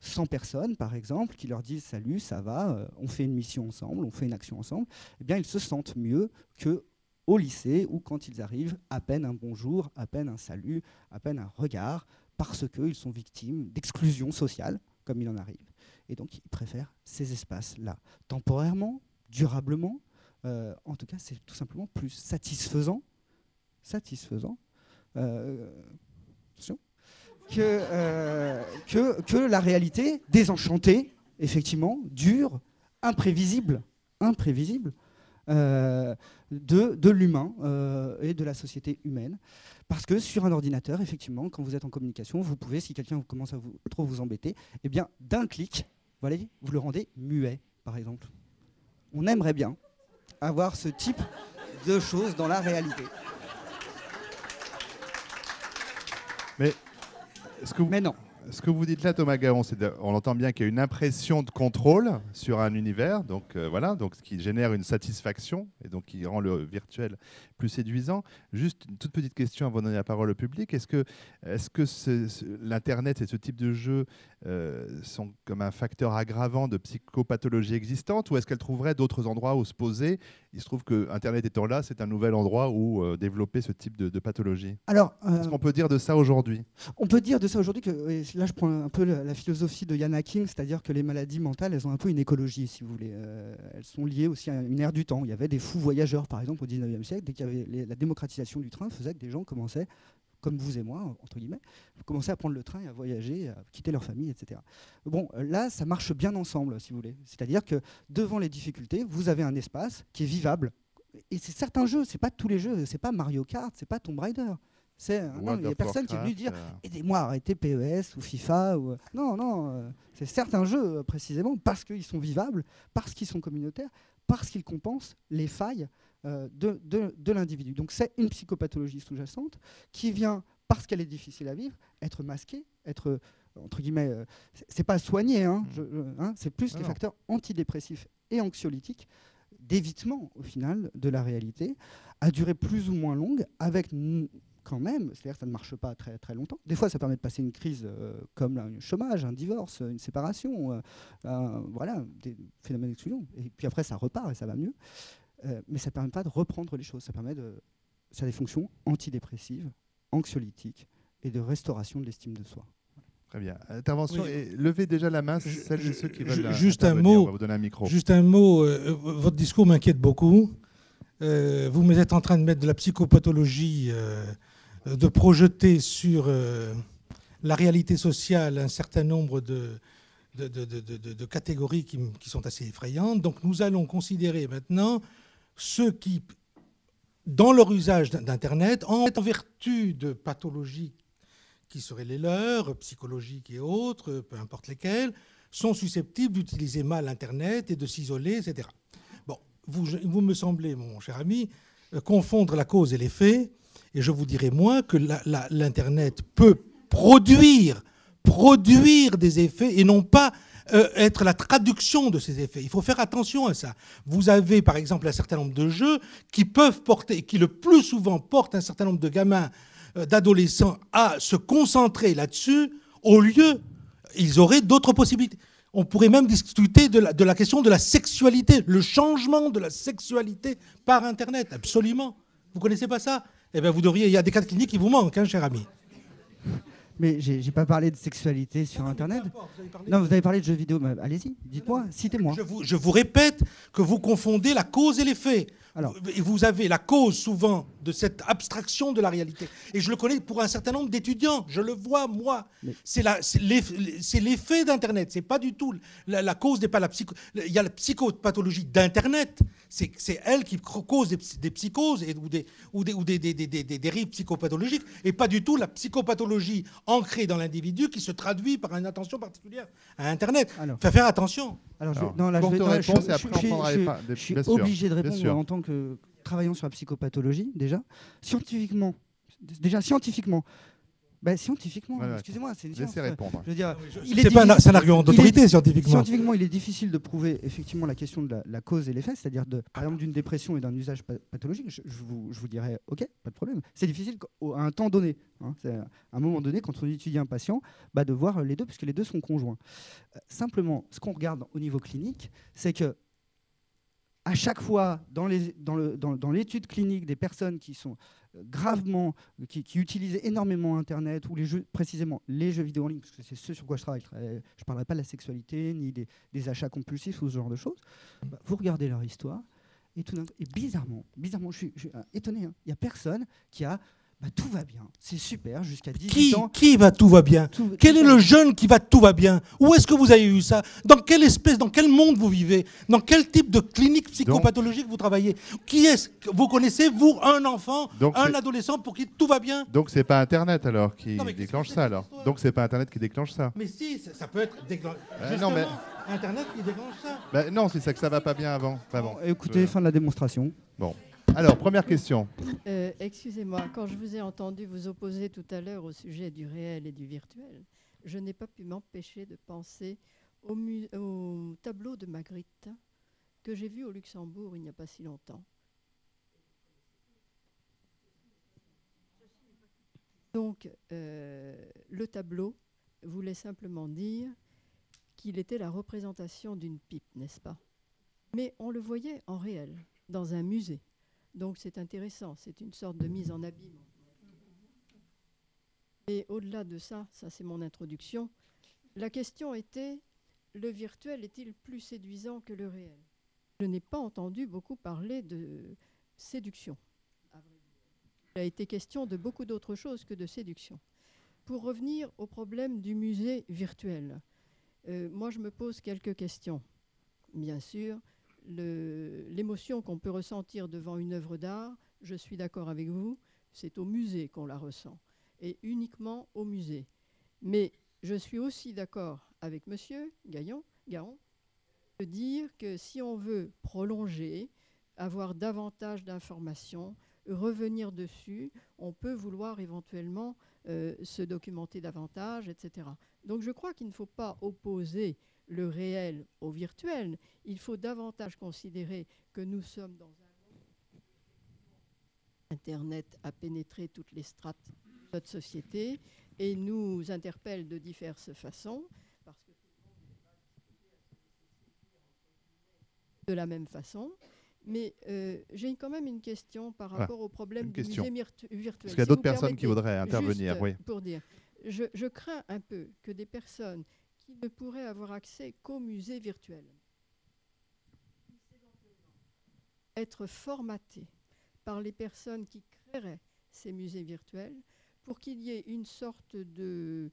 100 personnes, par exemple, qui leur disent salut, ça va, euh, on fait une mission ensemble, on fait une action ensemble, eh bien, ils se sentent mieux que au lycée ou quand ils arrivent, à peine un bonjour, à peine un salut, à peine un regard, parce qu'ils sont victimes d'exclusion sociale, comme il en arrive. Et donc, ils préfèrent ces espaces-là, temporairement, durablement. Euh, en tout cas, c'est tout simplement plus satisfaisant, satisfaisant euh, que, euh, que, que la réalité désenchantée, effectivement, dure, imprévisible, imprévisible. Euh, de, de l'humain euh, et de la société humaine. Parce que sur un ordinateur, effectivement, quand vous êtes en communication, vous pouvez, si quelqu'un commence à vous, trop vous embêter, eh bien, d'un clic, voilà, vous le rendez muet, par exemple. On aimerait bien avoir ce type de choses dans la réalité. Mais, est-ce que vous... Mais non ce que vous dites là, Thomas Garon, c'est on entend bien qu'il y a une impression de contrôle sur un univers, donc euh, voilà, donc ce qui génère une satisfaction et donc qui rend le virtuel plus séduisant. Juste une toute petite question avant de donner la parole au public. Est-ce que, est-ce que l'internet et ce type de jeu euh, sont comme un facteur aggravant de psychopathologie existante, ou est-ce qu'elle trouverait d'autres endroits où se poser? Il se trouve que internet étant là, c'est un nouvel endroit où euh, développer ce type de, pathologie. Alors, est-ce qu'on peut dire de ça aujourd'hui? On peut dire de ça aujourd'hui que là, je prends un peu la, philosophie de Yana King, c'est-à-dire que les maladies mentales, elles ont un peu une écologie, si vous voulez. Euh, elles sont liées aussi à une ère du temps. Il y avait des fous voyageurs, par exemple, au 19e siècle. Dès qu'il y avait la démocratisation du train, faisait que des gens commençaient, comme vous et moi, entre guillemets, commençaient à prendre le train et à voyager, à quitter leur famille, etc. Bon, là, ça marche bien ensemble, si vous voulez. C'est-à-dire que devant les difficultés, vous avez un espace qui est vivable. Et c'est certains jeux, c'est pas tous les jeux, c'est pas Mario Kart, c'est pas Tomb Raider. C'est il y a personne qui est venu dire euh. aidez-moi à arrêter PES ou FIFA ou non non euh, c'est certains jeux précisément parce qu'ils sont vivables, parce qu'ils sont communautaires, parce qu'ils compensent les failles euh, de, de, l'individu. Donc c'est une psychopathologie sous-jacente qui vient parce qu'elle est difficile à vivre, être masquée, être entre guillemets, c'est pas soigné, hein, mmh. hein c'est plus des facteurs antidépressifs et anxiolytiques d'évitement au final de la réalité, à durée plus ou moins longue, avec quand même, c'est-à-dire que ça ne marche pas très, très longtemps. Des fois, ça permet de passer une crise euh, comme un chômage, un divorce, une séparation, euh, voilà, des phénomènes d'exclusion. Et puis après, ça repart et ça va mieux. Euh, mais ça ne permet pas de reprendre les choses. Ça permet de. Ça a des fonctions antidépressives, anxiolytiques et de restauration de l'estime de soi. Très bien. Intervention. Et levez déjà la main, celles ceux qui veulent. Juste un mot. On va vous donner un micro. Juste un mot. votre discours m'inquiète beaucoup. euh, vous êtes en train de mettre de la psychopathologie, euh, de projeter sur euh, la réalité sociale un certain nombre de, de, catégories qui, qui, sont assez effrayantes. Donc nous allons considérer maintenant ceux qui, dans leur usage d'Internet, en vertu de pathologies qui seraient les leurs, psychologiques et autres, peu importe lesquelles, sont susceptibles d'utiliser mal Internet et de s'isoler, etc. Bon, vous, vous, me semblez, mon cher ami, euh, confondre la cause et l'effet, et je vous dirais moi que l'Internet peut produire, produire des effets et non pas euh, être la traduction de ces effets. Il faut faire attention à ça. Vous avez par exemple un certain nombre de jeux qui peuvent porter, qui le plus souvent portent un certain nombre de gamins, euh, d'adolescents à se concentrer là-dessus au lieu ils auraient d'autres possibilités. On pourrait même discuter de la, question de la sexualité, le changement de la sexualité par Internet, absolument. Vous connaissez pas ça? Eh bien, vous devriez. Il y a des cas de clinique qui vous manquent, hein, cher ami. Mais j'ai pas parlé de sexualité sur Internet. non, vous avez parlé de jeux vidéo. Allez-y, dites-moi, citez-moi. je vous, répète que vous confondez la cause et l'effet. Alors, vous avez la cause souvent de cette abstraction de la réalité. Et je le connais pour un certain nombre d'étudiants. Je le vois, moi. C'est l'effet d'Internet. C'est pas du tout. La, cause n'est pas la psycho. Il y a la psychopathologie d'Internet. C'est elle qui cause des, psychoses et, ou, des, ou, des, ou des, des, dérives psychopathologiques. Et pas du tout la psychopathologie ancrée dans l'individu qui se traduit par une attention particulière à Internet. Alors, faire attention. Alors, je, non, là, je, suis obligé de répondre en tant que travaillant sur la psychopathologie, déjà. Scientifiquement, déjà scientifiquement, ben, scientifiquement, excusez-moi, c'est une science. Laissez répondre. Je veux dire, c'est pas un, un, argument d'autorité scientifiquement. Scientifiquement, il est difficile de prouver effectivement la question de la, cause et l'effet, c'est-à-dire par exemple d'une dépression et d'un usage pathologique. Je, vous, je, vous, dirais, ok, pas de problème. C'est difficile à un temps donné. Hein, à un moment donné, quand on étudie un patient, bah, de voir les deux, puisque les deux sont conjoints. Euh, simplement, ce qu'on regarde au niveau clinique, c'est que à chaque fois, dans l'étude clinique des personnes qui sont euh, gravement, qui, utilisent énormément Internet, ou précisément les jeux vidéo en ligne, parce que c'est ce sur quoi je travaille, je ne parlerai pas de la sexualité, ni des, achats compulsifs ou ce genre de choses, bah, vous regardez leur histoire, et, tout et bizarrement, bizarrement, je suis, euh, étonné, hein, il n'y a personne qui a bah, tout va bien, c'est super, jusqu'à 18 qui, ans. Qui va tout va bien Quel est le jeune qui va tout va bien Où est-ce que vous avez eu ça Dans quelle espèce, dans quel monde vous vivez Dans quel type de clinique psychopathologique vous travaillez Qui est-ce que vous connaissez, vous, un enfant, un adolescent pour qui tout va bien Donc c'est pas Internet alors qui déclenche ça alors Donc c'est pas Internet qui déclenche ça Mais si, ça, peut être déclenché. non mais... Internet qui déclenche ça ben, Non, c'est ça que ça va pas bien avant. bon. Écoutez, fin de la démonstration. Bon. Alors, première question. Euh, excusez-moi, quand je vous ai entendu vous opposer tout à l'heure au sujet du réel et du virtuel, je n'ai pas pu m'empêcher de penser au, au, tableau de Magritte que j'ai vu au Luxembourg il n'y a pas si longtemps. Donc, euh, le tableau voulait simplement dire qu'il était la représentation d'une pipe, n'est-ce pas? Mais on le voyait en réel, dans un musée. Donc c'est intéressant, c'est une sorte de mise en abîme. Et au-delà de ça, ça c'est mon introduction, la question était, le virtuel est-il plus séduisant que le réel? Je n'ai pas entendu beaucoup parler de séduction. Il a été question de beaucoup d'autres choses que de séduction. Pour revenir au problème du musée virtuel, euh, moi je me pose quelques questions. Bien sûr, l'émotion qu'on peut ressentir devant une œuvre d'art, je suis d'accord avec vous, c'est au musée qu'on la ressent, et uniquement au musée. Mais je suis aussi d'accord avec Monsieur Gaillon, Garon de dire que si on veut prolonger, avoir davantage d'informations, revenir dessus, on peut vouloir éventuellement euh, se documenter davantage, etc. Donc je crois qu'il ne faut pas opposer le réel au virtuel, il faut davantage considérer que nous sommes dans un monde Internet a pénétré toutes les strates de notre société et nous interpelle de diverses façons, parce que de la même façon. Mais euh, j'ai quand même une question par ah, rapport au problème du musée virtuel. Parce qu'il y a d'autres personnes qui voudraient intervenir. Oui. Pour dire, je, je, crains un peu que des personnes qui ne pourrait avoir accès qu'au musée virtuel. être formaté par les personnes qui créeraient ces musées virtuels pour qu'il y ait une sorte de,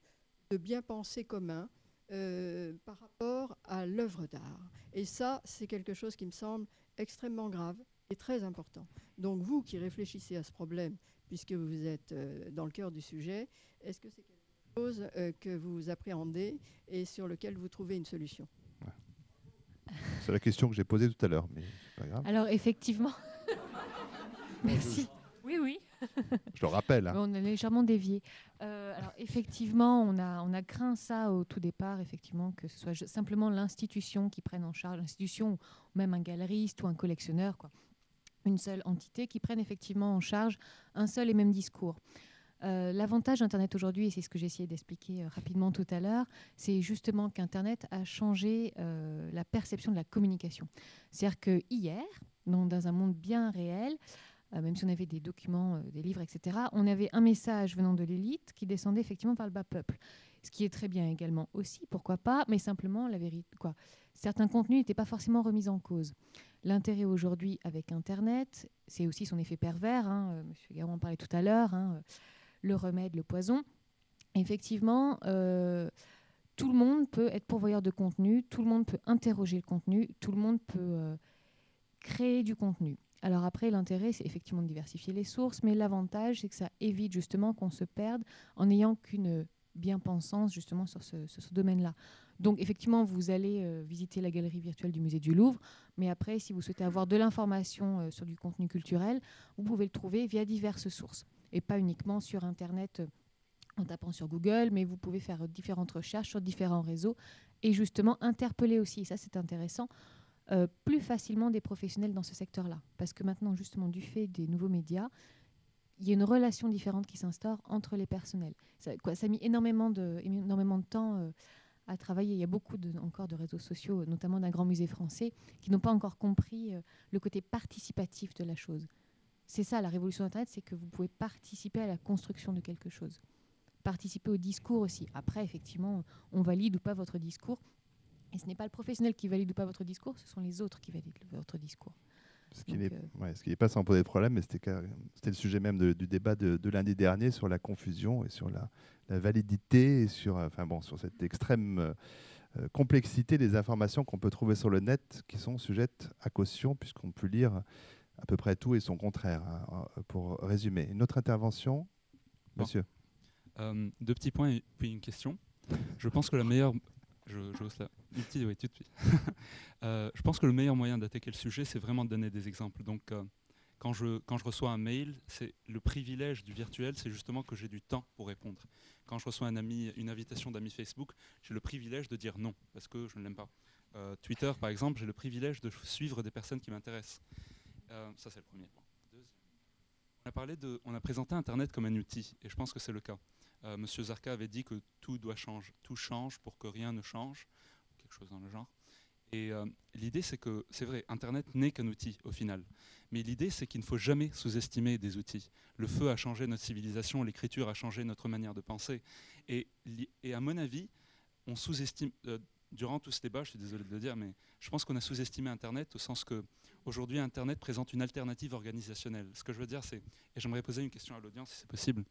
bien-pensé commun euh, par rapport à l'œuvre d'art. Et ça, c'est quelque chose qui me semble extrêmement grave et très important. Donc vous qui réfléchissez à ce problème, puisque vous êtes euh, dans le cœur du sujet, est-ce que c'est quelque chose euh, que vous appréhendez et sur lequel vous trouvez une solution C'est la question que j'ai posée tout à l'heure, mais pas grave. Alors effectivement, merci. Oui, oui. Je le rappelle. Hein. On a légèrement dévié. Euh, alors effectivement, on a, on a craint ça au tout départ, effectivement, que ce soit simplement l'institution qui prenne en charge, l'institution, ou même un galeriste ou un collectionneur, quoi. une seule entité qui prenne effectivement en charge un seul et même discours. Euh, l'avantage d'Internet aujourd'hui, et c'est ce que j'ai essayé d'expliquer euh, rapidement tout à l'heure, c'est justement qu'Internet a changé la perception de la communication. C'est-à-dire que hier, dans un monde bien réel, euh, même si on avait des documents, euh, des livres, etc., on avait un message venant de l'élite qui descendait effectivement par le bas peuple. Ce qui est très bien également aussi, pourquoi pas, mais simplement la vérité. Quoi. Certains contenus n'étaient pas forcément remis en cause. L'intérêt aujourd'hui avec Internet, c'est aussi son effet pervers. Hein, euh, Monsieur Garon en parlait tout à l'heure, hein, le remède, le poison. Effectivement, tout le monde peut être pourvoyeur de contenu, tout le monde peut interroger le contenu, tout le monde peut créer du contenu. Alors après, l'intérêt, c'est effectivement de diversifier les sources, mais l'avantage, c'est que ça évite justement qu'on se perde en n'ayant qu'une bien-pensance justement sur ce, domaine-là. Donc effectivement, vous allez euh, visiter la galerie virtuelle du musée du Louvre, mais après, si vous souhaitez avoir de l'information euh, sur du contenu culturel, vous pouvez le trouver via diverses sources, et pas uniquement sur Internet euh, en tapant sur Google, mais vous pouvez faire différentes recherches sur différents réseaux, et justement interpeller aussi, ça c'est intéressant, euh, plus facilement des professionnels dans ce secteur-là. Parce que maintenant, justement, du fait des nouveaux médias, il y a une relation différente qui s'instaure entre les personnels. Ça, quoi, a mis énormément de, énormément de temps euh, à travailler. Il y a beaucoup de, encore de réseaux sociaux, notamment d'un grand musée français, qui n'ont pas encore compris le côté participatif de la chose. C'est ça la révolution d'Internet, c'est que vous pouvez participer à la construction de quelque chose. Participer au discours aussi. Après, effectivement, on valide ou pas votre discours, et ce n'est pas le professionnel qui valide ou pas votre discours, ce sont les autres qui valident votre discours. Ce qui n'est euh, pas sans poser problème, mais c'était le sujet même du débat de, lundi dernier sur la confusion et sur la, validité et sur, enfin bon, sur cette extrême euh, complexité des informations qu'on peut trouver sur le net qui sont sujettes à caution puisqu'on peut lire à peu près tout et son contraire, hein, pour résumer. Une autre intervention Monsieur euh, Deux petits points et puis une question. Je pense que la meilleure je, euh, je pense que le meilleur moyen d'attaquer le sujet, c'est vraiment de donner des exemples. Donc, euh, quand, je, quand je reçois un mail, c'est le privilège du virtuel, c'est justement que j'ai du temps pour répondre. Quand je reçois un ami, une invitation d'ami Facebook, j'ai le privilège de dire non, parce que je ne l'aime pas. Euh, Twitter, par exemple, j'ai le privilège de suivre des personnes qui m'intéressent. Ça, c'est le premier point. On a, parlé de, on a présenté Internet comme un outil, et je pense que c'est le cas. Euh, Monsieur Zarka avait dit que tout doit changer, tout change pour que rien ne change, quelque chose dans le genre. Et euh, l'idée, c'est que, c'est vrai, Internet n'est qu'un outil au final. Mais l'idée, c'est qu'il ne faut jamais sous-estimer des outils. Le feu a changé notre civilisation, l'écriture a changé notre manière de penser. Et, à mon avis, on sous-estime, euh, durant tout ce débat, je suis désolé de le dire, mais je pense qu'on a sous-estimé Internet au sens que aujourd'hui, Internet présente une alternative organisationnelle. Ce que je veux dire, c'est, et j'aimerais poser une question à l'audience si c'est possible,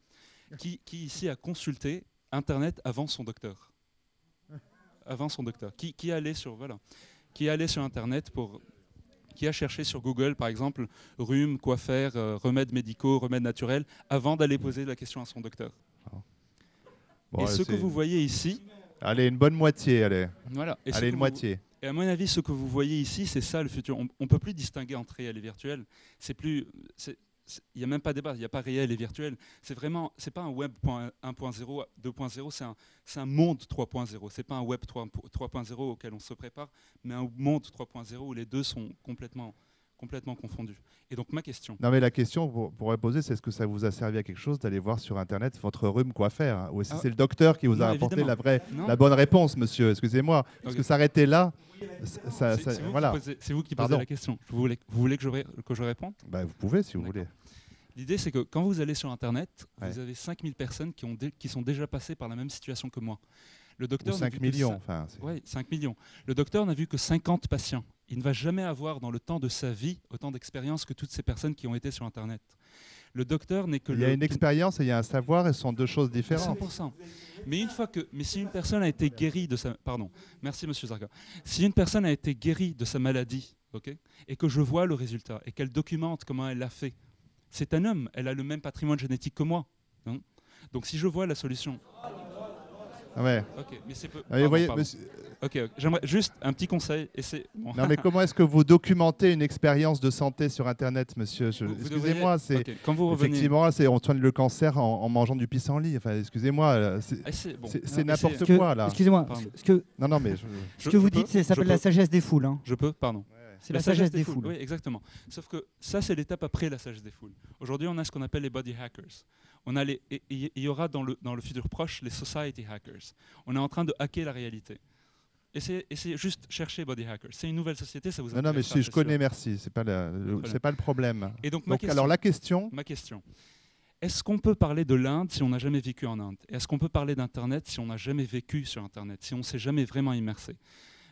qui, ici a consulté Internet avant son docteur? Avant son docteur. Qui, qui allait sur voilà, qui allait sur Internet pour qui a cherché sur Google, par exemple, rhume, quoi faire, euh, remèdes médicaux, remèdes naturels, avant d'aller poser la question à son docteur? Ah. et ce que vous voyez ici. Allez, une bonne moitié, allez. Voilà. Et allez, une moitié. Et à mon avis, ce que vous voyez ici, c'est ça le futur. On ne peut plus distinguer entre réel et virtuel. C'est plus, il n'y a même pas débat, il n'y a pas réel et virtuel. C'est vraiment, c'est pas un web 1.0, 2.0, c'est un, un monde 3.0. C'est pas un web 3.0 auquel on se prépare, mais un monde 3.0 où les deux sont complètement complètement confondu. Et donc ma question. Non mais la question pour, pour poser, c'est est-ce que ça vous a servi à quelque chose d'aller voir sur internet votre rhume quoi faire hein Ou est-ce que ah. c'est le docteur qui vous a apporté la vraie, la bonne réponse, monsieur Excusez-moi, parce que s'arrêter là, ça, c'est vous voilà. C'est vous qui posez la question. Vous voulez, vous voulez que je, que je réponde? Bah, Vous pouvez si vous voulez. L'idée, c'est que quand vous allez sur Internet, vous avez 5000 personnes qui, ont qui sont déjà passées par la même situation que moi. Le docteur 5 millions. Enfin, oui, 5 millions. Le docteur n'a vu que 50 patients il ne va jamais avoir dans le temps de sa vie autant d'expérience que toutes ces personnes qui ont été sur Internet. Le docteur n'est que Il y a une expérience et il y a un savoir et ce sont deux choses différentes. 100%. Mais une fois que, mais si une personne a été guérie de sa, pardon, merci Monsieur Zarka. Si une personne a été guérie de sa maladie, ok, et que je vois le résultat et qu'elle documente comment elle l'a fait, c'est un homme. Elle a le même patrimoine génétique que moi. Hein. Donc si je vois la solution. Ah ouais. Ok, mais c'est peu. Ah, voyez, Ok, j'aimerais juste un petit conseil. Et c'est Non, mais comment est-ce que vous documentez une expérience de santé sur Internet, monsieur Excusez-moi, c'est quand vous revenez... effectivement, c'est on soigne le cancer en, mangeant du pissenlit. Enfin, excusez-moi, euh, ah, c'est n'importe quoi là. Excusez-moi. Ce que non, non, mais ce que vous dites, ça s'appelle la sagesse des foules. Hein. Je peux, pardon. C'est la, sagesse, des, foules. Oui, exactement. Sauf que ça, c'est l'étape après la sagesse des foules. Aujourd'hui, on a ce qu'on appelle les body hackers. On a les, il y aura dans le, dans le futur proche les society hackers. On est en train de hacker la réalité. Et c'est juste chercher Body Hacker. C'est une nouvelle société, ça vous Non, non, mais si je connais, merci. C'est pas c'est pas le problème. Et donc, alors la question. Ma question. Est-ce qu'on peut parler de l'Inde si on n'a jamais vécu en Inde? Est-ce qu'on peut parler d'Internet si on n'a jamais vécu sur Internet, si on ne s'est jamais vraiment immersé?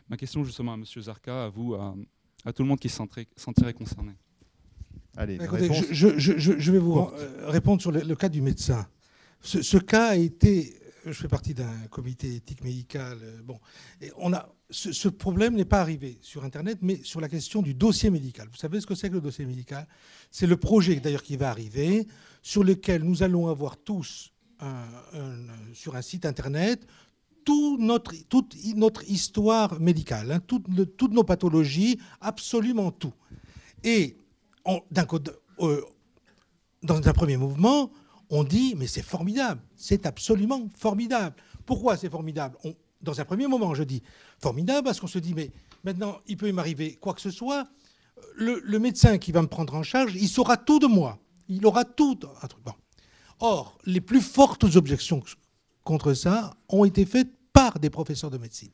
Ma question justement à M. Zarka, à vous, à, tout le monde qui se sentirait concerné. Allez, Écoutez, je, je, je, vais vous euh, répondre sur le, cas du médecin. Ce, ce, cas a été je fais partie d'un comité éthique médical. Euh, bon, et on a, ce, problème n'est pas arrivé sur Internet, mais sur la question du dossier médical. Vous savez ce que c'est que le dossier médical? C'est le projet d'ailleurs qui va arriver, sur lequel nous allons avoir tous sur un site Internet tout notre, toute notre histoire médicale, hein, toutes nos pathologies, absolument tout. Et euh, dans un premier mouvement, on dit, mais c'est formidable, c'est absolument formidable. Pourquoi c'est formidable? Dans un premier moment, je dis formidable parce qu'on se dit, mais maintenant, il peut m'arriver quoi que ce soit. Le, médecin qui va me prendre en charge, il saura tout de moi. Il aura tout. Or, les plus fortes objections contre ça ont été faites par des professeurs de médecine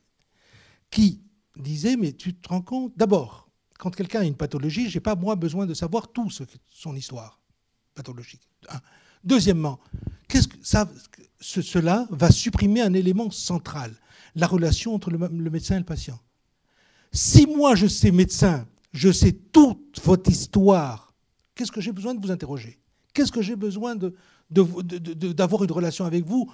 qui disaient, mais tu te rends compte, d'abord, quand quelqu'un a une pathologie, je n'ai pas moi besoin de savoir tout son histoire pathologique. Deuxièmement, qu'est-ce que ça, cela va supprimer un élément central, la relation entre le, médecin et le patient. Si moi, je sais médecin, je sais toute votre histoire, qu'est-ce que j'ai besoin de vous interroger? Qu'est-ce que j'ai besoin d'avoir une relation avec vous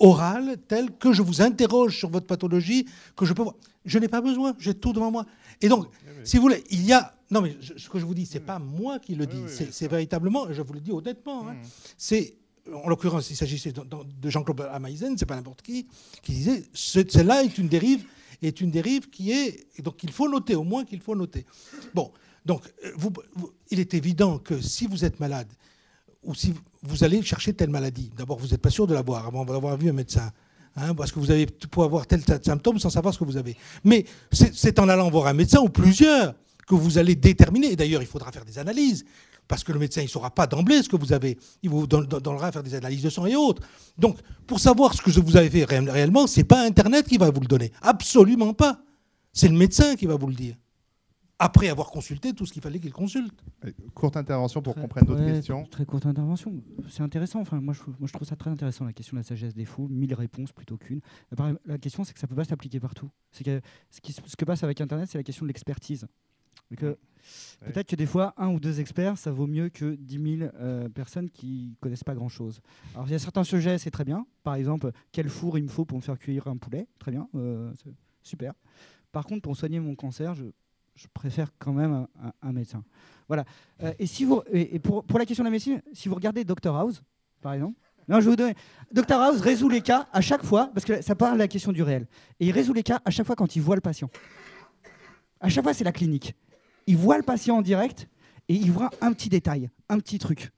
orale, telle que je vous interroge sur votre pathologie, que je peux voir Je n'ai pas besoin, j'ai tout devant moi. Et donc, si vous voulez, il y a non, mais ce que je vous dis, c'est pas moi qui le dis, c'est véritablement, je vous le dis honnêtement, hein, mm. c'est en l'occurrence, il s'agissait de, Jean-Claude Amaisen, c'est pas n'importe qui, qui disait celle-là est une dérive, est une dérive qui est donc il faut noter au moins qu'il faut noter. Bon, donc vous, il est évident que si vous êtes malade ou si vous allez chercher telle maladie, d'abord vous n'êtes pas sûr de l'avoir avant d'avoir vu un médecin. Hein, parce que vous avez pour avoir tel symptôme sans savoir ce que vous avez. Mais c'est en allant voir un médecin ou plusieurs que vous allez déterminer. D'ailleurs, il faudra faire des analyses, parce que le médecin, il ne saura pas d'emblée ce que vous avez. Il vous donnera faire des analyses de sang et autres. Donc, pour savoir ce que vous avez fait réellement, ce n'est pas Internet qui va vous le donner. Absolument pas. C'est le médecin qui va vous le dire. Après avoir consulté tout ce qu'il fallait qu'il consulte. Courte intervention pour comprendre d'autres questions. Très courte intervention. C'est intéressant. Enfin, moi je, moi, je trouve ça très intéressant, la question de la sagesse des fous. Mille réponses plutôt qu'une. La question, c'est que ça ne peut pas s'appliquer partout. Que, ce, qui, ce que passe avec Internet, c'est la question de l'expertise. Peut-être que des fois, un ou deux experts, ça vaut mieux que 10 000 euh, personnes qui connaissent pas grand-chose. Alors, il y a certains sujets, c'est très bien. Par exemple, quel four il me faut pour me faire cuire un poulet? Très bien, euh, super. Par contre, pour soigner mon cancer, je, préfère quand même un, médecin. Voilà. Euh, et si vous, et, pour, pour, la question de la médecine, si vous regardez Dr House, par exemple, non, je vous donner. Dr House résout les cas à chaque fois, parce que ça parle de la question du réel. Et il résout les cas à chaque fois quand il voit le patient. À chaque fois, c'est la clinique il voit le patient en direct et il voit un petit détail, un petit truc.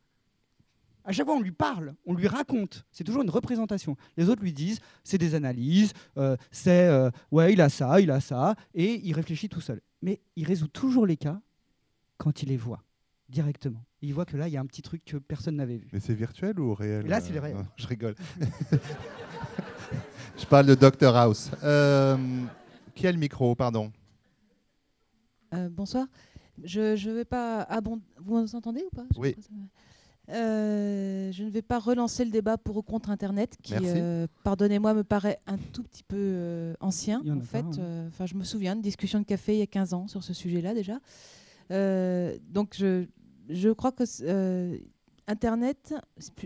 À chaque fois, on lui parle, on lui raconte. C'est toujours une représentation. Les autres lui disent, c'est des analyses, euh, c'est euh, ouais, il a ça, il a ça, et il réfléchit tout seul. Mais il résout toujours les cas quand il les voit directement. il voit que là, il y a un petit truc que personne n'avait vu. Mais c'est virtuel ou réel Là, c'est le réel. je rigole. je parle de Dr House. Euh, qui a le micro, pardon euh, bonsoir. Je ne vais pas abonder. Vous entendez ou pas? Oui. Euh, je ne vais pas relancer le débat pour ou contre Internet, qui, euh, pardonnez-moi, me paraît un tout petit peu euh, ancien. En, fait, enfin, je me souviens de discussion de café il y a 15 ans sur ce sujet-là déjà. donc, je, je crois que Internet,